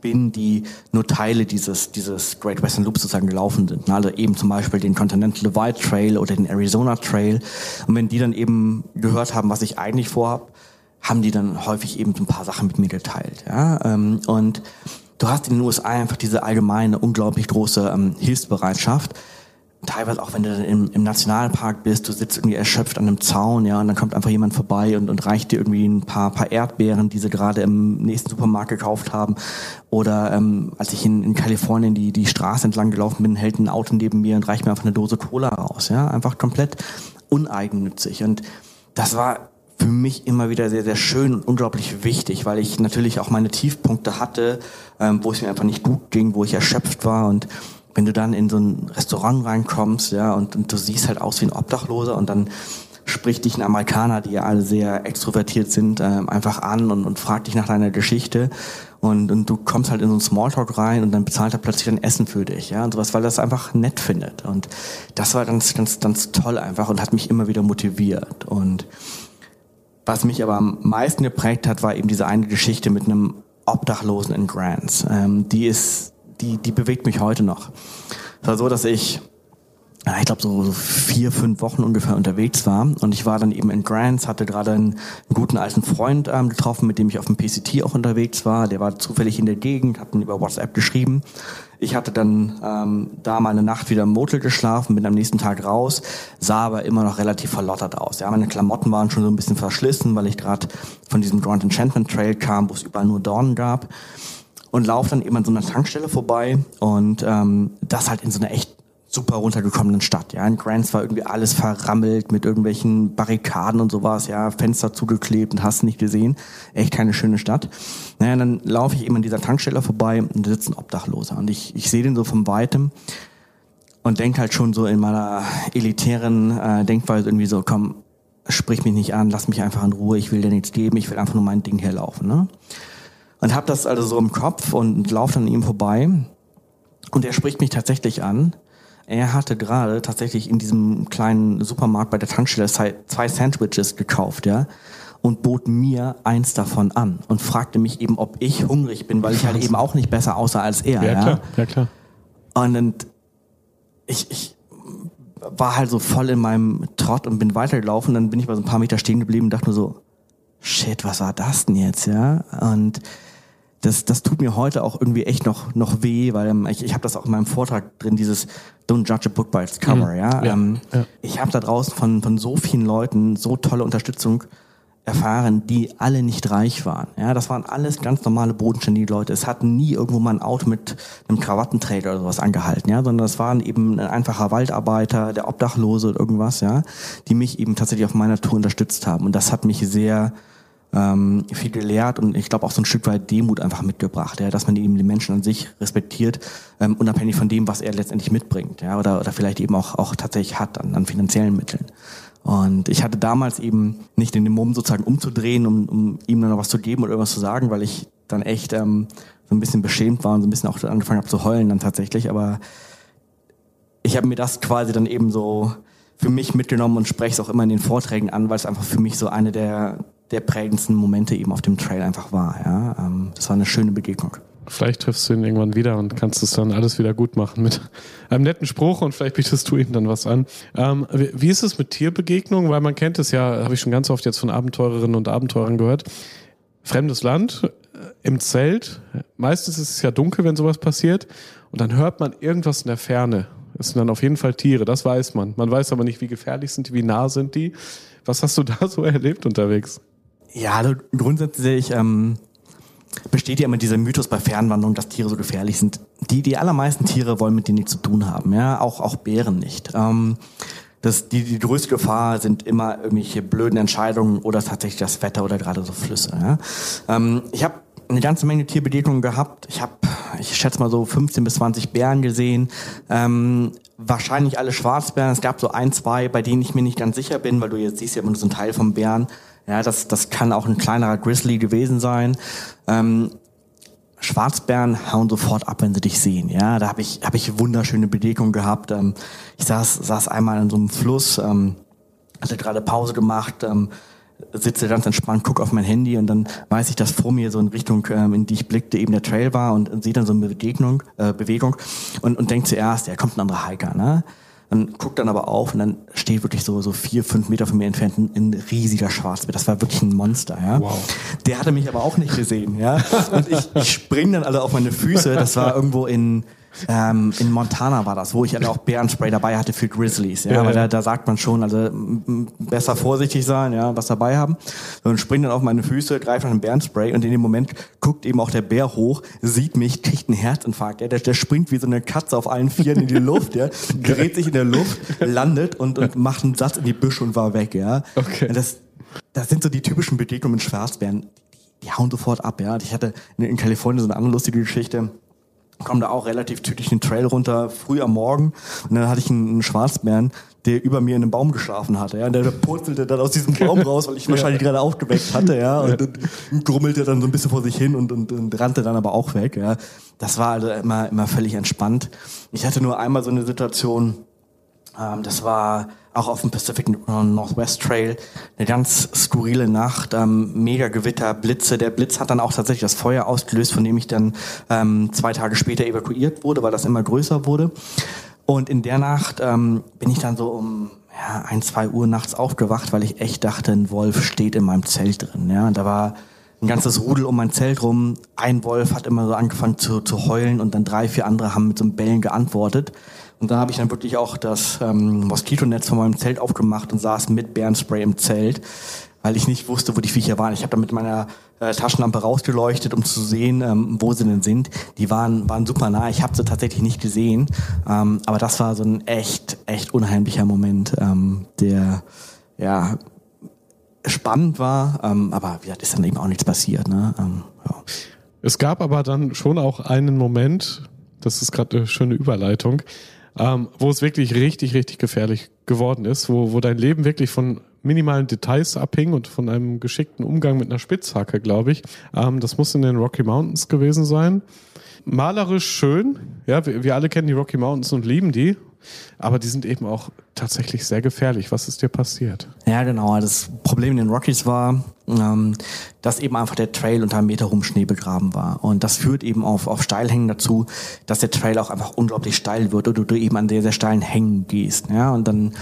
bin, die nur Teile dieses, dieses Great Western Loop sozusagen gelaufen sind. Also eben zum Beispiel den Continental Divide Trail oder den Arizona Trail. Und wenn die dann eben gehört haben, was ich eigentlich vorhab, haben die dann häufig eben so ein paar Sachen mit mir geteilt. Ja? Ähm, und du hast in den USA einfach diese allgemeine, unglaublich große ähm, Hilfsbereitschaft teilweise auch wenn du im, im Nationalpark bist, du sitzt irgendwie erschöpft an einem Zaun, ja, und dann kommt einfach jemand vorbei und, und reicht dir irgendwie ein paar, paar Erdbeeren, die sie gerade im nächsten Supermarkt gekauft haben. Oder ähm, als ich in, in Kalifornien die, die Straße entlang gelaufen bin, hält ein Auto neben mir und reicht mir einfach eine Dose Cola raus, ja, einfach komplett uneigennützig. Und das war für mich immer wieder sehr, sehr schön und unglaublich wichtig, weil ich natürlich auch meine Tiefpunkte hatte, ähm, wo es mir einfach nicht gut ging, wo ich erschöpft war. Und wenn du dann in so ein Restaurant reinkommst, ja, und, und du siehst halt aus wie ein Obdachloser und dann spricht dich ein Amerikaner, die ja alle sehr extrovertiert sind, ähm, einfach an und, und fragt dich nach deiner Geschichte. Und, und du kommst halt in so einen Smalltalk rein und dann bezahlt er plötzlich ein Essen für dich, ja, und sowas, weil er das einfach nett findet. Und das war ganz, ganz, ganz toll einfach und hat mich immer wieder motiviert. Und was mich aber am meisten geprägt hat, war eben diese eine Geschichte mit einem Obdachlosen in Grants. Ähm, die ist die, die bewegt mich heute noch. Es war so, dass ich, ich glaube, so vier, fünf Wochen ungefähr unterwegs war und ich war dann eben in Grants, hatte gerade einen, guten alten Freund ähm, getroffen, mit dem ich auf dem PCT auch unterwegs war. Der war zufällig in der Gegend, hat mir über WhatsApp geschrieben. Ich hatte dann ähm, da mal eine Nacht wieder im Motel geschlafen, bin am nächsten Tag raus, sah aber immer noch relativ verlottert aus. Ja, meine Klamotten waren schon so ein bisschen verschlissen, weil ich gerade von diesem Grand Enchantment Trail kam, wo es überall nur Dornen gab und laufe dann eben an so einer Tankstelle vorbei und ähm, das halt in so einer echt super runtergekommenen Stadt. Ja, in Grants war irgendwie alles verrammelt mit irgendwelchen Barrikaden und sowas, ja, Fenster zugeklebt und hast nicht gesehen. Echt keine schöne Stadt. Naja, dann laufe ich eben an dieser Tankstelle vorbei und da sitzt ein Obdachloser und ich, ich sehe den so von weitem und denke halt schon so in meiner elitären äh, Denkweise irgendwie so, komm, sprich mich nicht an, lass mich einfach in Ruhe, ich will dir nichts geben, ich will einfach nur mein Ding herlaufen. Ne? Und habe das also so im Kopf und laufe dann an ihm vorbei. Und er spricht mich tatsächlich an. Er hatte gerade tatsächlich in diesem kleinen Supermarkt bei der Tankstelle zwei Sandwiches gekauft, ja, und bot mir eins davon an und fragte mich eben, ob ich hungrig bin, weil ich halt eben auch nicht besser aussah als er. Ja, ja? klar, ja klar. Und ich, ich war halt so voll in meinem Trott und bin weitergelaufen. Dann bin ich bei so ein paar Meter stehen geblieben und dachte nur so, shit, was war das denn jetzt, ja? Und das, das tut mir heute auch irgendwie echt noch, noch weh, weil ähm, ich, ich habe das auch in meinem Vortrag drin, dieses Don't judge a book by its cover, mhm. ja. ja, ähm, ja. Ich habe da draußen von, von so vielen Leuten so tolle Unterstützung erfahren, die alle nicht reich waren. Ja, das waren alles ganz normale bodenständige Leute. Es hat nie irgendwo mal ein Auto mit einem Krawattenträger oder sowas angehalten, ja, sondern es waren eben ein einfacher Waldarbeiter, der Obdachlose oder irgendwas, ja, die mich eben tatsächlich auf meiner Tour unterstützt haben. Und das hat mich sehr ähm, viel gelehrt und ich glaube auch so ein Stück weit Demut einfach mitgebracht, ja, dass man eben den Menschen an sich respektiert, ähm, unabhängig von dem, was er letztendlich mitbringt, ja, oder, oder vielleicht eben auch, auch tatsächlich hat an, an finanziellen Mitteln. Und ich hatte damals eben nicht in den Mumm sozusagen umzudrehen, um, um ihm dann noch was zu geben oder irgendwas zu sagen, weil ich dann echt ähm, so ein bisschen beschämt war und so ein bisschen auch angefangen habe zu heulen dann tatsächlich. Aber ich habe mir das quasi dann eben so für mich mitgenommen und spreche es auch immer in den Vorträgen an, weil es einfach für mich so eine der der prägendsten Momente eben auf dem Trail einfach war. Ja? Ähm, das war eine schöne Begegnung. Vielleicht triffst du ihn irgendwann wieder und kannst es dann alles wieder gut machen mit einem netten Spruch und vielleicht bietest du ihm dann was an. Ähm, wie ist es mit Tierbegegnungen? Weil man kennt es ja, habe ich schon ganz oft jetzt von Abenteurerinnen und Abenteurern gehört. Fremdes Land, äh, im Zelt. Meistens ist es ja dunkel, wenn sowas passiert. Und dann hört man irgendwas in der Ferne. Es sind dann auf jeden Fall Tiere, das weiß man. Man weiß aber nicht, wie gefährlich sind die, wie nah sind die. Was hast du da so erlebt unterwegs? Ja, also grundsätzlich ähm, besteht ja immer dieser Mythos bei Fernwanderung, dass Tiere so gefährlich sind. Die, die allermeisten Tiere wollen mit denen nichts zu tun haben, ja, auch, auch Bären nicht. Ähm, das, die, die größte Gefahr sind immer irgendwelche blöden Entscheidungen oder tatsächlich das Wetter oder gerade so Flüsse. Ja. Ähm, ich habe eine ganze Menge Tierbegegnungen gehabt. Ich habe, ich schätze mal so 15 bis 20 Bären gesehen. Ähm, wahrscheinlich alle Schwarzbären. Es gab so ein, zwei, bei denen ich mir nicht ganz sicher bin, weil du jetzt siehst ja immer nur so ein Teil vom Bären. Ja, das, das kann auch ein kleinerer Grizzly gewesen sein. Ähm, Schwarzbären hauen sofort ab, wenn sie dich sehen. Ja, da habe ich, hab ich wunderschöne Begegnungen gehabt. Ähm, ich saß, saß einmal in so einem Fluss, ähm, hatte gerade Pause gemacht, ähm, sitze ganz entspannt, gucke auf mein Handy und dann weiß ich, dass vor mir so in Richtung, ähm, in die ich blickte, eben der Trail war und, und sehe dann so eine Begegnung, äh, Bewegung und, und denke zuerst, ja, kommt ein anderer Hiker, ne? Und guckt dann aber auf und dann steht wirklich so, so vier, fünf Meter von mir entfernt ein, ein riesiger Schwarzbär. Das war wirklich ein Monster, ja. Wow. Der hatte mich aber auch nicht gesehen, ja. Und ich, ich spring dann alle auf meine Füße. Das war irgendwo in, ähm, in Montana war das, wo ich halt auch Bärenspray dabei hatte für Grizzlies. Ja, ja, weil da, da sagt man schon, also besser vorsichtig sein, ja, was dabei haben. Und springt dann auf meine Füße, greift nach dem Bärenspray und in dem Moment guckt eben auch der Bär hoch, sieht mich, kriegt einen Herzinfarkt. Ja, der, der springt wie so eine Katze auf allen Vieren in die Luft, ja, dreht sich in der Luft, landet und, und macht einen Satz in die Büsche und war weg. Ja. Okay. Das, das sind so die typischen Begegnungen mit Schwarzbären. Die, die hauen sofort ab. Ja. Ich hatte in Kalifornien so eine andere lustige Geschichte komme da auch relativ tüchtig den Trail runter, früh am Morgen. Und dann hatte ich einen, einen Schwarzbären, der über mir in einem Baum geschlafen hatte. Ja, und der purzelte dann aus diesem Baum raus, weil ich ihn wahrscheinlich gerade aufgeweckt hatte, ja, und, und grummelte dann so ein bisschen vor sich hin und, und, und rannte dann aber auch weg. Ja, das war also immer immer völlig entspannt. Ich hatte nur einmal so eine Situation. Ähm, das war auch auf dem Pacific Northwest Trail. Eine ganz skurrile Nacht, ähm, mega Gewitter, Blitze. Der Blitz hat dann auch tatsächlich das Feuer ausgelöst, von dem ich dann ähm, zwei Tage später evakuiert wurde, weil das immer größer wurde. Und in der Nacht ähm, bin ich dann so um ja, ein, zwei Uhr nachts aufgewacht, weil ich echt dachte, ein Wolf steht in meinem Zelt drin. Ja, und da war ein ganzes Rudel um mein Zelt rum. Ein Wolf hat immer so angefangen zu, zu heulen und dann drei, vier andere haben mit so einem Bellen geantwortet. Und da habe ich dann wirklich auch das ähm, Moskitonetz von meinem Zelt aufgemacht und saß mit Bärenspray im Zelt, weil ich nicht wusste, wo die Viecher waren. Ich habe dann mit meiner äh, Taschenlampe rausgeleuchtet, um zu sehen, ähm, wo sie denn sind. Die waren, waren super nah. Ich habe sie tatsächlich nicht gesehen. Ähm, aber das war so ein echt, echt unheimlicher Moment, ähm, der ja spannend war. Ähm, aber wie gesagt, ist dann eben auch nichts passiert. Ne? Ähm, ja. Es gab aber dann schon auch einen Moment, das ist gerade eine schöne Überleitung, ähm, wo es wirklich richtig, richtig gefährlich geworden ist, wo, wo dein Leben wirklich von minimalen Details abhing und von einem geschickten Umgang mit einer Spitzhacke, glaube ich. Ähm, das muss in den Rocky Mountains gewesen sein. Malerisch schön, ja, wir, wir alle kennen die Rocky Mountains und lieben die. Aber die sind eben auch tatsächlich sehr gefährlich. Was ist dir passiert? Ja, genau. Das Problem in den Rockies war, ähm, dass eben einfach der Trail unter einem Meter rum Schnee begraben war. Und das führt eben auf, auf Steilhängen dazu, dass der Trail auch einfach unglaublich steil wird oder du eben an sehr, sehr steilen Hängen gehst. Ja, und dann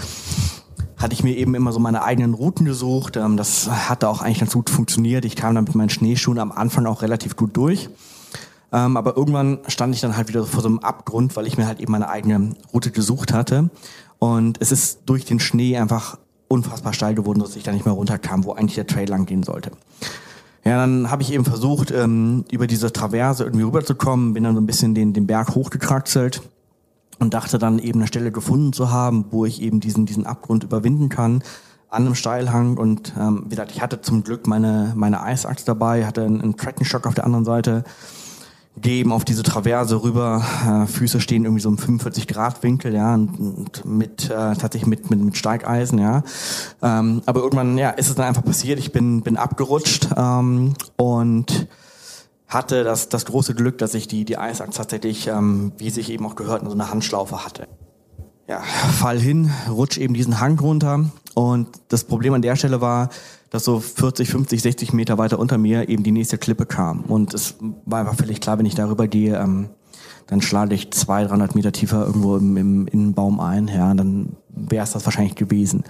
hatte ich mir eben immer so meine eigenen Routen gesucht. Ähm, das hatte auch eigentlich ganz gut funktioniert. Ich kam dann mit meinen Schneeschuhen am Anfang auch relativ gut durch. Ähm, aber irgendwann stand ich dann halt wieder vor so einem Abgrund, weil ich mir halt eben meine eigene Route gesucht hatte. Und es ist durch den Schnee einfach unfassbar steil geworden, dass ich da nicht mehr runterkam, wo eigentlich der Trail lang gehen sollte. Ja, dann habe ich eben versucht, ähm, über diese Traverse irgendwie rüberzukommen, bin dann so ein bisschen den, den Berg hochgekraxelt und dachte dann eben eine Stelle gefunden zu haben, wo ich eben diesen, diesen Abgrund überwinden kann an einem Steilhang und ähm, wie gesagt, ich hatte zum Glück meine, meine Eisachs dabei, hatte einen, einen Tracking-Shock auf der anderen Seite geben auf diese Traverse rüber. Äh, Füße stehen irgendwie so im 45 Grad Winkel, ja, und, und mit äh, tatsächlich mit, mit mit Steigeisen, ja. Ähm, aber irgendwann, ja, ist es dann einfach passiert. Ich bin bin abgerutscht ähm, und hatte das das große Glück, dass ich die die Eisachse tatsächlich, ähm, wie sich eben auch gehört, so eine Handschlaufe hatte. Ja, fall hin, rutsch eben diesen Hang runter und das Problem an der Stelle war, dass so 40, 50, 60 Meter weiter unter mir eben die nächste Klippe kam. Und es war einfach völlig klar, wenn ich darüber gehe, ähm, dann schlage ich 200, 300 Meter tiefer irgendwo im, im Innenbaum ein. Ja, dann wäre es das wahrscheinlich gewesen.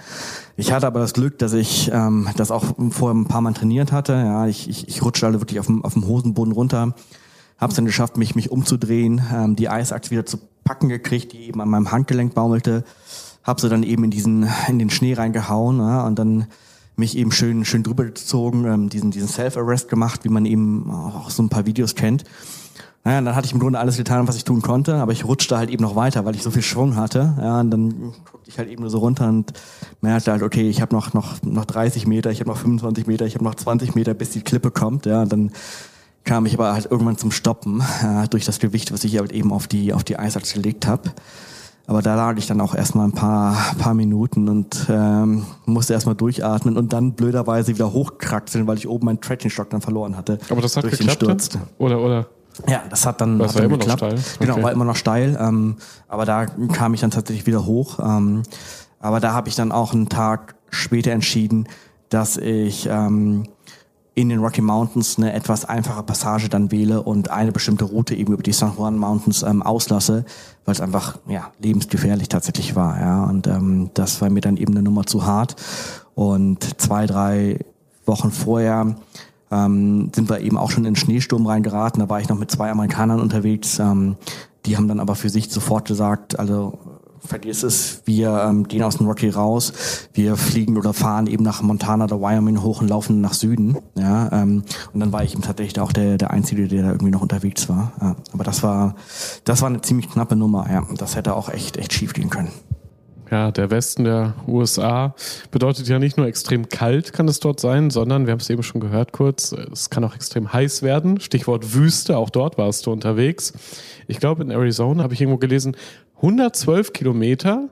Ich hatte aber das Glück, dass ich ähm, das auch vorher ein paar Mal trainiert hatte. Ja, ich, ich, ich rutschte alle wirklich auf dem, auf dem Hosenboden runter. Habe es dann geschafft, mich, mich umzudrehen, ähm, die Eisachse wieder zu packen gekriegt, die eben an meinem Handgelenk baumelte. Habe sie dann eben in diesen in den Schnee reingehauen ja, und dann mich eben schön, schön drüber gezogen, ähm, diesen, diesen Self-Arrest gemacht, wie man eben auch so ein paar Videos kennt. Naja, dann hatte ich im Grunde alles getan, was ich tun konnte, aber ich rutschte halt eben noch weiter, weil ich so viel Schwung hatte. Ja, und dann guckte ich halt eben nur so runter und merkte halt, okay, ich habe noch, noch, noch 30 Meter, ich habe noch 25 Meter, ich habe noch 20 Meter, bis die Klippe kommt. Ja, und dann kam ich aber halt irgendwann zum Stoppen äh, durch das Gewicht, was ich halt eben auf die, auf die Eisachse gelegt habe. Aber da lag ich dann auch erstmal ein paar, paar Minuten und ähm, musste erstmal durchatmen und dann blöderweise wieder hochkraxeln, weil ich oben meinen Tracking-Stock dann verloren hatte. Aber das hat geklappt? Dann? Oder, oder? Ja, das hat dann, das hat dann geklappt. Genau, okay. Genau, war immer noch steil. Ähm, aber da kam ich dann tatsächlich wieder hoch. Ähm, aber da habe ich dann auch einen Tag später entschieden, dass ich ähm, in den Rocky Mountains eine etwas einfache Passage dann wähle und eine bestimmte Route eben über die San Juan Mountains ähm, auslasse, weil es einfach ja lebensgefährlich tatsächlich war. Ja, und ähm, das war mir dann eben eine Nummer zu hart. Und zwei, drei Wochen vorher ähm, sind wir eben auch schon in den Schneesturm reingeraten. Da war ich noch mit zwei Amerikanern unterwegs. Ähm, die haben dann aber für sich sofort gesagt, also vergiss es, wir ähm, gehen aus dem Rocky raus, wir fliegen oder fahren eben nach Montana oder Wyoming hoch und laufen nach Süden. Ja, ähm, und dann war ich eben tatsächlich auch der, der Einzige, der da irgendwie noch unterwegs war. Ja, aber das war, das war eine ziemlich knappe Nummer, ja. Das hätte auch echt, echt schief gehen können. Ja, der Westen der USA bedeutet ja nicht nur extrem kalt kann es dort sein, sondern, wir haben es eben schon gehört kurz, es kann auch extrem heiß werden. Stichwort Wüste, auch dort warst du unterwegs. Ich glaube, in Arizona habe ich irgendwo gelesen, 112 Kilometer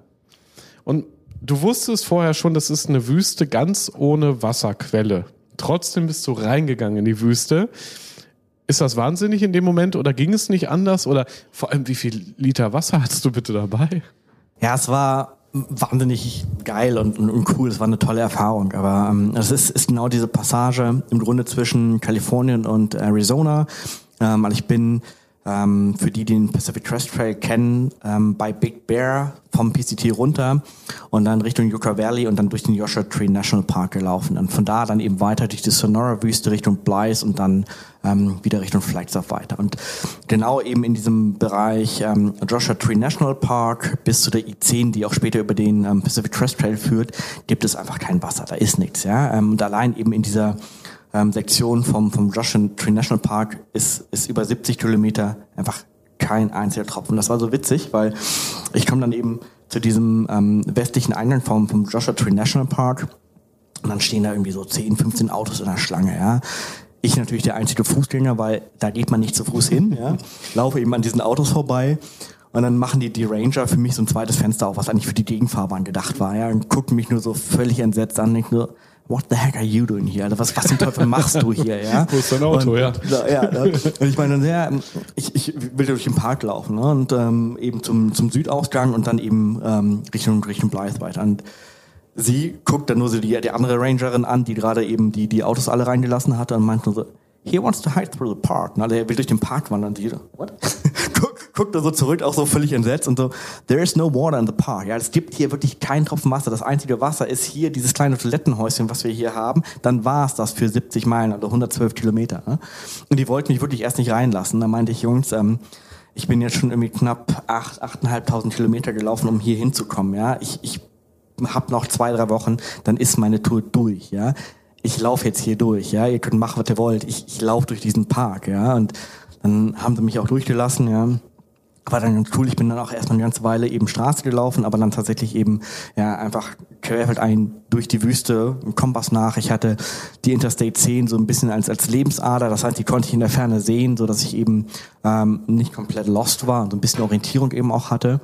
und du wusstest vorher schon, das ist eine Wüste ganz ohne Wasserquelle. Trotzdem bist du reingegangen in die Wüste. Ist das wahnsinnig in dem Moment oder ging es nicht anders? Oder vor allem, wie viel Liter Wasser hattest du bitte dabei? Ja, es war wahnsinnig geil und, und, und, cool. Es war eine tolle Erfahrung. Aber ähm, es ist, ist genau diese Passage im Grunde zwischen Kalifornien und Arizona. Ähm, also ich bin ähm, für die, die den Pacific Crest Trail kennen, ähm, bei Big Bear vom PCT runter und dann Richtung Yucca Valley und dann durch den Joshua Tree National Park gelaufen. Und von da dann eben weiter durch die Sonora-Wüste Richtung Blythe und dann ähm, wieder Richtung Flagstaff weiter. Und genau eben in diesem Bereich ähm, Joshua Tree National Park bis zu der I10, die auch später über den ähm, Pacific Crest Trail führt, gibt es einfach kein Wasser. Da ist nichts. Ja? Ähm, und allein eben in dieser ähm, Sektion vom, vom Joshua Tree National Park ist, ist über 70 Kilometer einfach kein einziger Tropfen. Das war so witzig, weil ich komme dann eben zu diesem ähm, westlichen Eingang vom, vom Joshua Tree National Park und dann stehen da irgendwie so 10, 15 Autos in der Schlange, ja. Ich natürlich der einzige Fußgänger, weil da geht man nicht zu Fuß hin, ja. Laufe eben an diesen Autos vorbei und dann machen die, die Ranger für mich so ein zweites Fenster auf, was eigentlich für die Gegenfahrbahn gedacht war, ja. Und gucken mich nur so völlig entsetzt an, denken nur, what the heck are you doing here? Also was, was zum Teufel machst du hier, ja? Wo ist dein Auto, und, ja? ja, ja. Und ich meine, ja, ich, ich will durch den Park laufen, ne? Und ähm, eben zum, zum Südausgang und dann eben ähm, Richtung, Richtung Blythe weiter. Und sie guckt dann nur so die, die andere Rangerin an, die gerade eben die, die Autos alle reingelassen hatte und meint nur so, he wants to hide through the park. Also er will durch den Park wandern. Sie what? Guck, guckt er so zurück, auch so völlig entsetzt und so, there is no water in the park. Ja, es gibt hier wirklich keinen Tropfen Wasser. Das einzige Wasser ist hier dieses kleine Toilettenhäuschen, was wir hier haben. Dann war es das für 70 Meilen, also 112 Kilometer. Ne? Und die wollten mich wirklich erst nicht reinlassen. Da meinte ich, Jungs, ähm, ich bin jetzt schon irgendwie knapp acht, achteinhalbtausend Kilometer gelaufen, um hier hinzukommen. Ja, ich, ich habe noch zwei, drei Wochen, dann ist meine Tour durch. Ja, ich laufe jetzt hier durch, ja, ihr könnt machen, was ihr wollt, ich, ich laufe durch diesen Park, ja, und dann haben sie mich auch durchgelassen, ja. War dann ganz cool, ich bin dann auch erstmal eine ganze Weile eben Straße gelaufen, aber dann tatsächlich eben, ja, einfach querfeld ein durch die Wüste, im Kompass nach. Ich hatte die Interstate 10 so ein bisschen als, als Lebensader, das heißt, die konnte ich in der Ferne sehen, so dass ich eben ähm, nicht komplett lost war und so ein bisschen Orientierung eben auch hatte.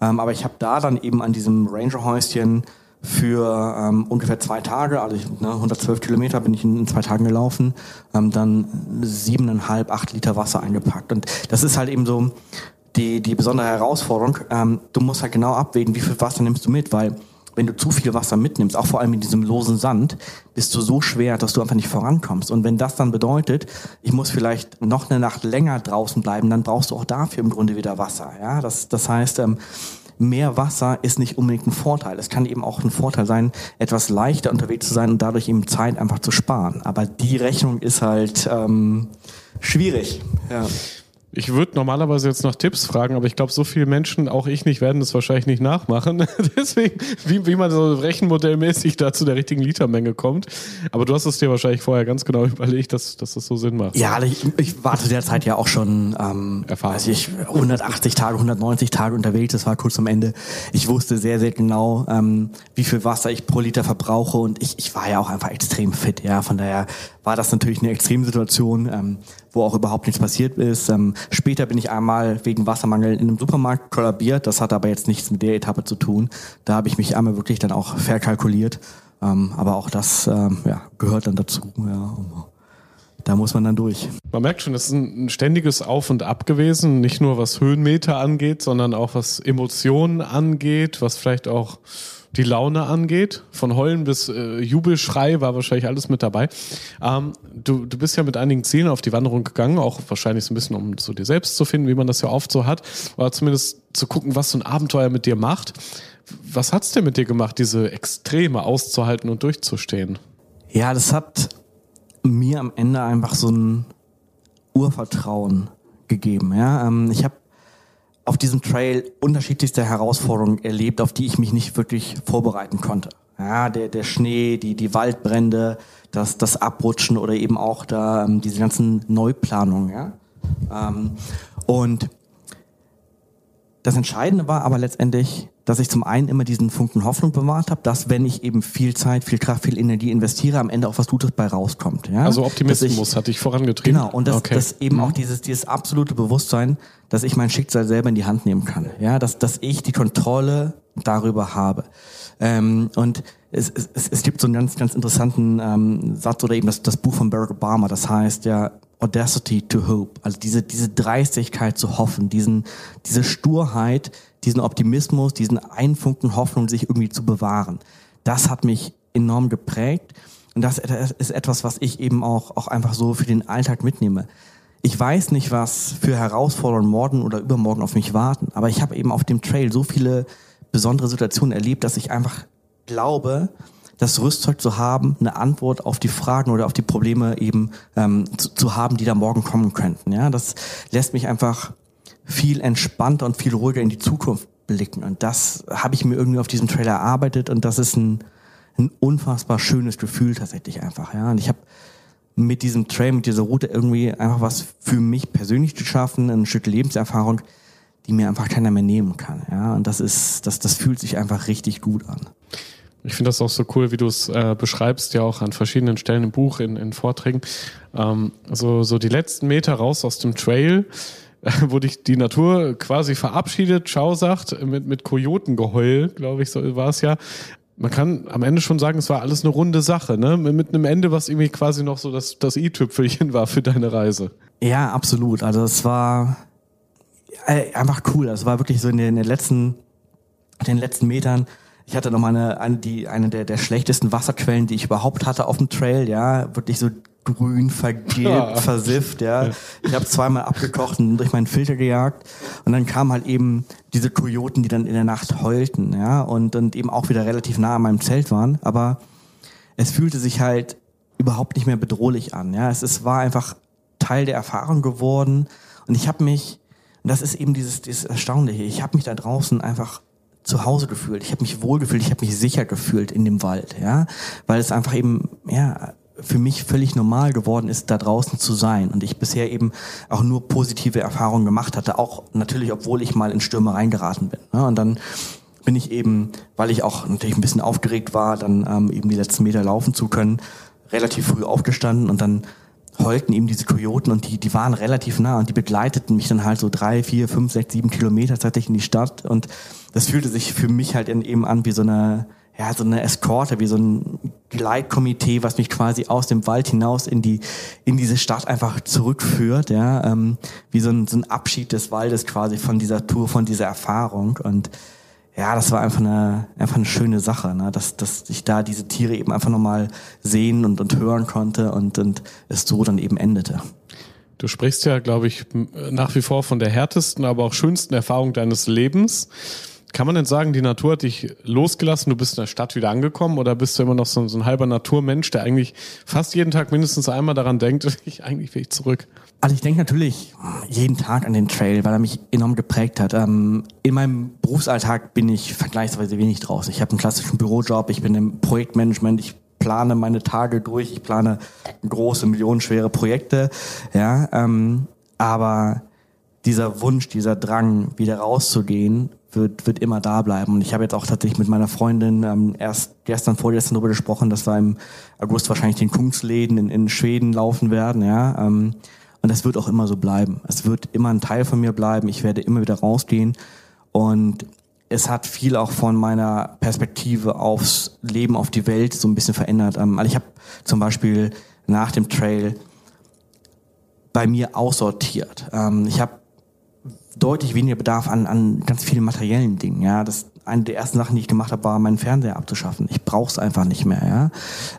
Ähm, aber ich habe da dann eben an diesem Ranger-Häuschen für ähm, ungefähr zwei Tage, also ich, ne, 112 Kilometer bin ich in, in zwei Tagen gelaufen, ähm, dann siebeneinhalb, acht Liter Wasser eingepackt. Und das ist halt eben so die, die besondere Herausforderung. Ähm, du musst halt genau abwägen, wie viel Wasser nimmst du mit, weil wenn du zu viel Wasser mitnimmst, auch vor allem in diesem losen Sand, bist du so schwer, dass du einfach nicht vorankommst. Und wenn das dann bedeutet, ich muss vielleicht noch eine Nacht länger draußen bleiben, dann brauchst du auch dafür im Grunde wieder Wasser. Ja, das, das heißt, ähm, mehr Wasser ist nicht unbedingt ein Vorteil. Es kann eben auch ein Vorteil sein, etwas leichter unterwegs zu sein und dadurch eben Zeit einfach zu sparen. Aber die Rechnung ist halt ähm, schwierig. Ja. Ich würde normalerweise jetzt nach Tipps fragen, aber ich glaube, so viele Menschen, auch ich nicht, werden das wahrscheinlich nicht nachmachen. Deswegen, wie, wie man so rechenmodellmäßig da zu der richtigen Litermenge kommt. Aber du hast es dir wahrscheinlich vorher ganz genau überlegt, dass, dass das so Sinn macht. Ja, ich, ich war zu der Zeit ja auch schon ähm, weiß ich, 180 Tage, 190 Tage unterwegs. Das war kurz am Ende. Ich wusste sehr, sehr genau, ähm, wie viel Wasser ich pro Liter verbrauche und ich, ich war ja auch einfach extrem fit. Ja, von daher war das natürlich eine Extremsituation, ähm, wo auch überhaupt nichts passiert ist. Ähm, später bin ich einmal wegen Wassermangel in einem Supermarkt kollabiert. Das hat aber jetzt nichts mit der Etappe zu tun. Da habe ich mich einmal wirklich dann auch verkalkuliert. Ähm, aber auch das ähm, ja, gehört dann dazu. Ja. Da muss man dann durch. Man merkt schon, es ist ein ständiges Auf und Ab gewesen, nicht nur was Höhenmeter angeht, sondern auch was Emotionen angeht, was vielleicht auch die Laune angeht. Von Heulen bis äh, Jubelschrei war wahrscheinlich alles mit dabei. Ähm, du, du bist ja mit einigen Zielen auf die Wanderung gegangen, auch wahrscheinlich so ein bisschen, um zu dir selbst zu finden, wie man das ja oft so hat, oder zumindest zu gucken, was so ein Abenteuer mit dir macht. Was hat's denn mit dir gemacht, diese Extreme auszuhalten und durchzustehen? Ja, das hat mir am Ende einfach so ein Urvertrauen gegeben. Ja, ähm, ich habe auf diesem Trail unterschiedlichste Herausforderungen erlebt, auf die ich mich nicht wirklich vorbereiten konnte. Ja, der, der Schnee, die, die Waldbrände, das, das Abrutschen oder eben auch da ähm, diese ganzen Neuplanungen. Ja? Ähm, und das Entscheidende war aber letztendlich, dass ich zum einen immer diesen Funken Hoffnung bewahrt habe, dass wenn ich eben viel Zeit, viel Kraft, viel Energie investiere, am Ende auch was Gutes bei rauskommt. Ja? Also Optimismus ich, hatte ich vorangetrieben. Genau, und dass, okay. dass eben mhm. auch dieses, dieses absolute Bewusstsein, dass ich mein Schicksal selber in die Hand nehmen kann. Ja, dass, dass ich die Kontrolle darüber habe. Ähm, und es, es, es gibt so einen ganz, ganz interessanten ähm, Satz oder eben das, das Buch von Barack Obama, das heißt ja Audacity to Hope, also diese, diese Dreistigkeit zu hoffen, diesen, diese Sturheit, diesen Optimismus, diesen Einfunken Hoffnung, sich irgendwie zu bewahren. Das hat mich enorm geprägt und das ist etwas, was ich eben auch, auch einfach so für den Alltag mitnehme. Ich weiß nicht, was für Herausforderungen morgen oder übermorgen auf mich warten, aber ich habe eben auf dem Trail so viele besondere Situationen erlebt, dass ich einfach glaube, das Rüstzeug zu haben, eine Antwort auf die Fragen oder auf die Probleme eben ähm, zu, zu haben, die da morgen kommen könnten. Ja, das lässt mich einfach viel entspannter und viel ruhiger in die Zukunft blicken. Und das habe ich mir irgendwie auf diesem Trailer erarbeitet und das ist ein, ein unfassbar schönes Gefühl tatsächlich einfach. Ja, und ich habe mit diesem Trail, mit dieser Route irgendwie einfach was für mich persönlich geschaffen, ein Stück Lebenserfahrung, die mir einfach keiner mehr nehmen kann. Ja, und das ist, das, das fühlt sich einfach richtig gut an. Ich finde das auch so cool, wie du es äh, beschreibst, ja auch an verschiedenen Stellen im Buch, in, in Vorträgen. Ähm, also so die letzten Meter raus aus dem Trail, äh, wo dich die Natur quasi verabschiedet, Schau sagt, mit, mit Kojotengeheul, glaube ich, so war es ja. Man kann am Ende schon sagen, es war alles eine runde Sache, ne? Mit einem Ende, was irgendwie quasi noch so das, das i-Tüpfelchen war für deine Reise. Ja, absolut. Also es war äh, einfach cool. Es war wirklich so in den, in den letzten, in den letzten Metern ich hatte noch mal eine, eine, die, eine der, der schlechtesten Wasserquellen, die ich überhaupt hatte auf dem Trail, ja, wirklich so grün, vergilbt, ja. versifft, ja. Ich habe zweimal abgekocht und durch meinen Filter gejagt und dann kamen halt eben diese Kojoten, die dann in der Nacht heulten, ja, und, und eben auch wieder relativ nah an meinem Zelt waren, aber es fühlte sich halt überhaupt nicht mehr bedrohlich an, ja. Es, es war einfach Teil der Erfahrung geworden und ich habe mich, und das ist eben dieses, dieses Erstaunliche, ich habe mich da draußen einfach zu Hause gefühlt. Ich habe mich wohl gefühlt, ich habe mich sicher gefühlt in dem Wald, ja, weil es einfach eben ja für mich völlig normal geworden ist, da draußen zu sein und ich bisher eben auch nur positive Erfahrungen gemacht hatte, auch natürlich, obwohl ich mal in Stürme reingeraten bin. Ne? Und dann bin ich eben, weil ich auch natürlich ein bisschen aufgeregt war, dann ähm, eben die letzten Meter laufen zu können, relativ früh aufgestanden und dann heulten eben diese Kojoten und die, die waren relativ nah und die begleiteten mich dann halt so drei, vier, fünf, sechs, sieben Kilometer tatsächlich in die Stadt und das fühlte sich für mich halt eben an wie so eine, ja, so eine Eskorte, wie so ein Gleitkomitee, was mich quasi aus dem Wald hinaus in die, in diese Stadt einfach zurückführt, ja, ähm, wie so ein, so ein Abschied des Waldes quasi von dieser Tour, von dieser Erfahrung und ja, das war einfach eine, einfach eine schöne Sache, ne? dass, dass ich da diese Tiere eben einfach nochmal sehen und, und hören konnte und, und es so dann eben endete. Du sprichst ja, glaube ich, nach wie vor von der härtesten, aber auch schönsten Erfahrung deines Lebens. kann man denn sagen, die Natur hat dich losgelassen, du bist in der Stadt wieder angekommen oder bist du immer noch so, so ein halber Naturmensch, der eigentlich fast jeden Tag mindestens einmal daran denkt, ich, eigentlich will ich zurück? Also ich denke natürlich jeden Tag an den Trail, weil er mich enorm geprägt hat. Ähm, in meinem Berufsalltag bin ich vergleichsweise wenig draußen. Ich habe einen klassischen Bürojob, ich bin im Projektmanagement, ich plane meine Tage durch, ich plane große, millionenschwere Projekte. Ja, ähm, aber dieser Wunsch, dieser Drang, wieder rauszugehen, wird, wird immer da bleiben. Und ich habe jetzt auch tatsächlich mit meiner Freundin ähm, erst gestern, vorgestern darüber gesprochen, dass wir im August wahrscheinlich den Kunstläden in, in Schweden laufen werden. Ja, ähm, und das wird auch immer so bleiben. Es wird immer ein Teil von mir bleiben. Ich werde immer wieder rausgehen. Und es hat viel auch von meiner Perspektive aufs Leben, auf die Welt so ein bisschen verändert. Ähm, also ich habe zum Beispiel nach dem Trail bei mir aussortiert. Ähm, ich habe deutlich weniger Bedarf an, an ganz vielen materiellen Dingen. Ja, das eine der ersten Sachen, die ich gemacht habe, war meinen Fernseher abzuschaffen. Ich brauche es einfach nicht mehr. Ja,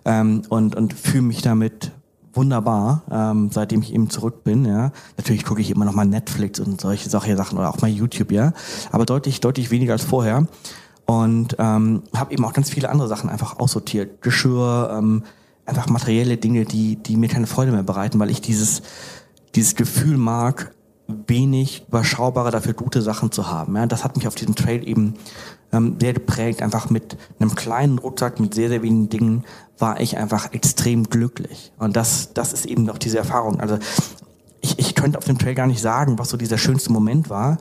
ähm, und und fühle mich damit wunderbar, ähm, seitdem ich eben zurück bin. Ja, natürlich gucke ich immer noch mal Netflix und solche, Sachen oder auch mal YouTube. Ja, aber deutlich deutlich weniger als vorher. Und ähm, habe eben auch ganz viele andere Sachen einfach aussortiert. Geschirr, ähm, einfach materielle Dinge, die die mir keine Freude mehr bereiten, weil ich dieses dieses Gefühl mag, wenig überschaubare, dafür gute Sachen zu haben. Ja, das hat mich auf diesem Trail eben ähm, sehr geprägt. Einfach mit einem kleinen Rucksack, mit sehr, sehr wenigen Dingen war ich einfach extrem glücklich. Und das, das ist eben noch diese Erfahrung. Also ich, ich könnte auf dem Trail gar nicht sagen, was so dieser schönste Moment war,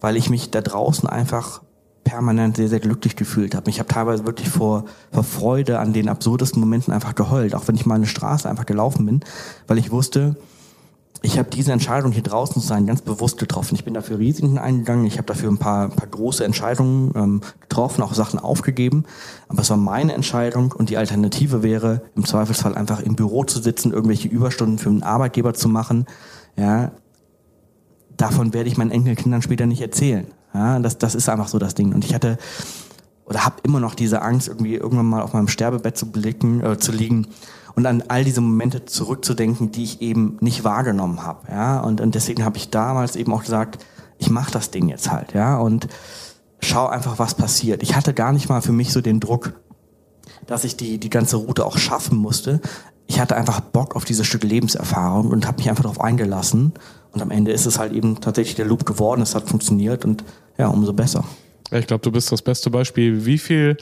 weil ich mich da draußen einfach permanent sehr, sehr glücklich gefühlt habe. Ich habe teilweise wirklich vor, vor Freude an den absurdesten Momenten einfach geheult, auch wenn ich mal eine Straße einfach gelaufen bin, weil ich wusste, ich habe diese Entscheidung hier draußen zu sein ganz bewusst getroffen. Ich bin dafür Risiken eingegangen, ich habe dafür ein paar, ein paar große Entscheidungen ähm, getroffen, auch Sachen aufgegeben. Aber es war meine Entscheidung und die Alternative wäre, im Zweifelsfall einfach im Büro zu sitzen, irgendwelche Überstunden für einen Arbeitgeber zu machen. Ja, davon werde ich meinen Enkelkindern später nicht erzählen. Ja, das, das ist einfach so das Ding. Und ich hatte oder habe immer noch diese Angst, irgendwie irgendwann mal auf meinem Sterbebett zu blicken, äh, zu liegen und an all diese Momente zurückzudenken, die ich eben nicht wahrgenommen habe. Ja? Und, und deswegen habe ich damals eben auch gesagt, ich mache das Ding jetzt halt, ja, und schau einfach, was passiert. Ich hatte gar nicht mal für mich so den Druck, dass ich die, die ganze Route auch schaffen musste. Ich hatte einfach Bock auf dieses Stück Lebenserfahrung und habe mich einfach darauf eingelassen. Und am Ende ist es halt eben tatsächlich der Loop geworden, es hat funktioniert und ja, umso besser. Ich glaube, du bist das beste Beispiel. Wie viel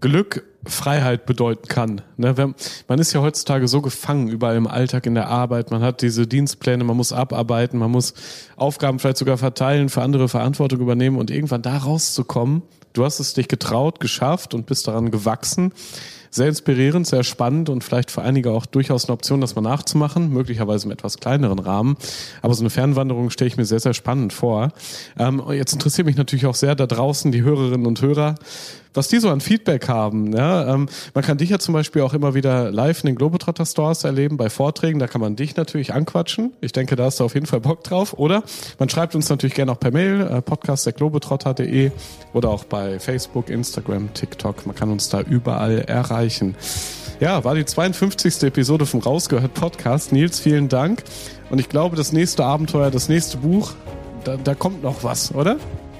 Glück Freiheit bedeuten kann. Ne? Man ist ja heutzutage so gefangen überall im Alltag, in der Arbeit. Man hat diese Dienstpläne, man muss abarbeiten, man muss Aufgaben vielleicht sogar verteilen, für andere Verantwortung übernehmen und irgendwann da rauszukommen. Du hast es dich getraut, geschafft und bist daran gewachsen sehr inspirierend, sehr spannend und vielleicht für einige auch durchaus eine Option, das mal nachzumachen, möglicherweise im etwas kleineren Rahmen. Aber so eine Fernwanderung stelle ich mir sehr, sehr spannend vor. Ähm, jetzt interessiert mich natürlich auch sehr da draußen die Hörerinnen und Hörer was die so an Feedback haben. Ja, ähm, man kann dich ja zum Beispiel auch immer wieder live in den Globetrotter Stores erleben, bei Vorträgen. Da kann man dich natürlich anquatschen. Ich denke, da hast du auf jeden Fall Bock drauf. Oder man schreibt uns natürlich gerne auch per Mail, äh, podcast.globetrotter.de oder auch bei Facebook, Instagram, TikTok. Man kann uns da überall erreichen. Ja, war die 52. Episode vom Rausgehört Podcast. Nils, vielen Dank. Und ich glaube, das nächste Abenteuer, das nächste Buch, da, da kommt noch was, oder?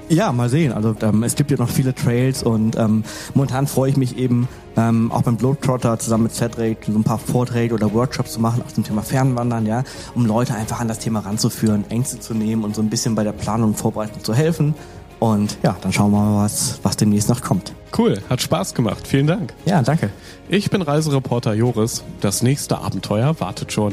Ja, mal sehen. Also ähm, es gibt ja noch viele Trails und ähm, momentan freue ich mich eben ähm, auch beim Globetrotter zusammen mit Cedric so ein paar Vorträge oder Workshops zu machen auf dem Thema Fernwandern, ja, um Leute einfach an das Thema ranzuführen, Ängste zu nehmen und so ein bisschen bei der Planung und Vorbereitung zu helfen. Und ja, dann schauen wir mal, was, was demnächst noch kommt. Cool, hat Spaß gemacht. Vielen Dank. Ja, danke. Ich bin Reisereporter Joris. Das nächste Abenteuer wartet schon.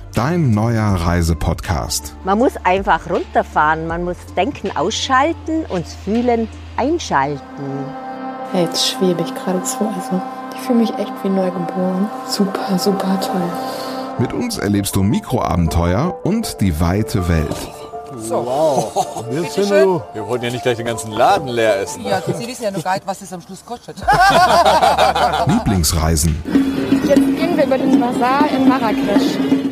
Dein neuer Reisepodcast. Man muss einfach runterfahren, man muss Denken ausschalten und Fühlen einschalten. Ja, jetzt schwebe ich geradezu. Also, ich fühle mich echt wie neugeboren. Super, super toll. Mit uns erlebst du Mikroabenteuer und die weite Welt. Wow. Jetzt sind wir Wir wollten ja nicht gleich den ganzen Laden leer essen. Ja, Sie wissen ja noch gar nicht, was es am Schluss kostet. Lieblingsreisen. Jetzt gehen wir über den Bazar in Marrakesch.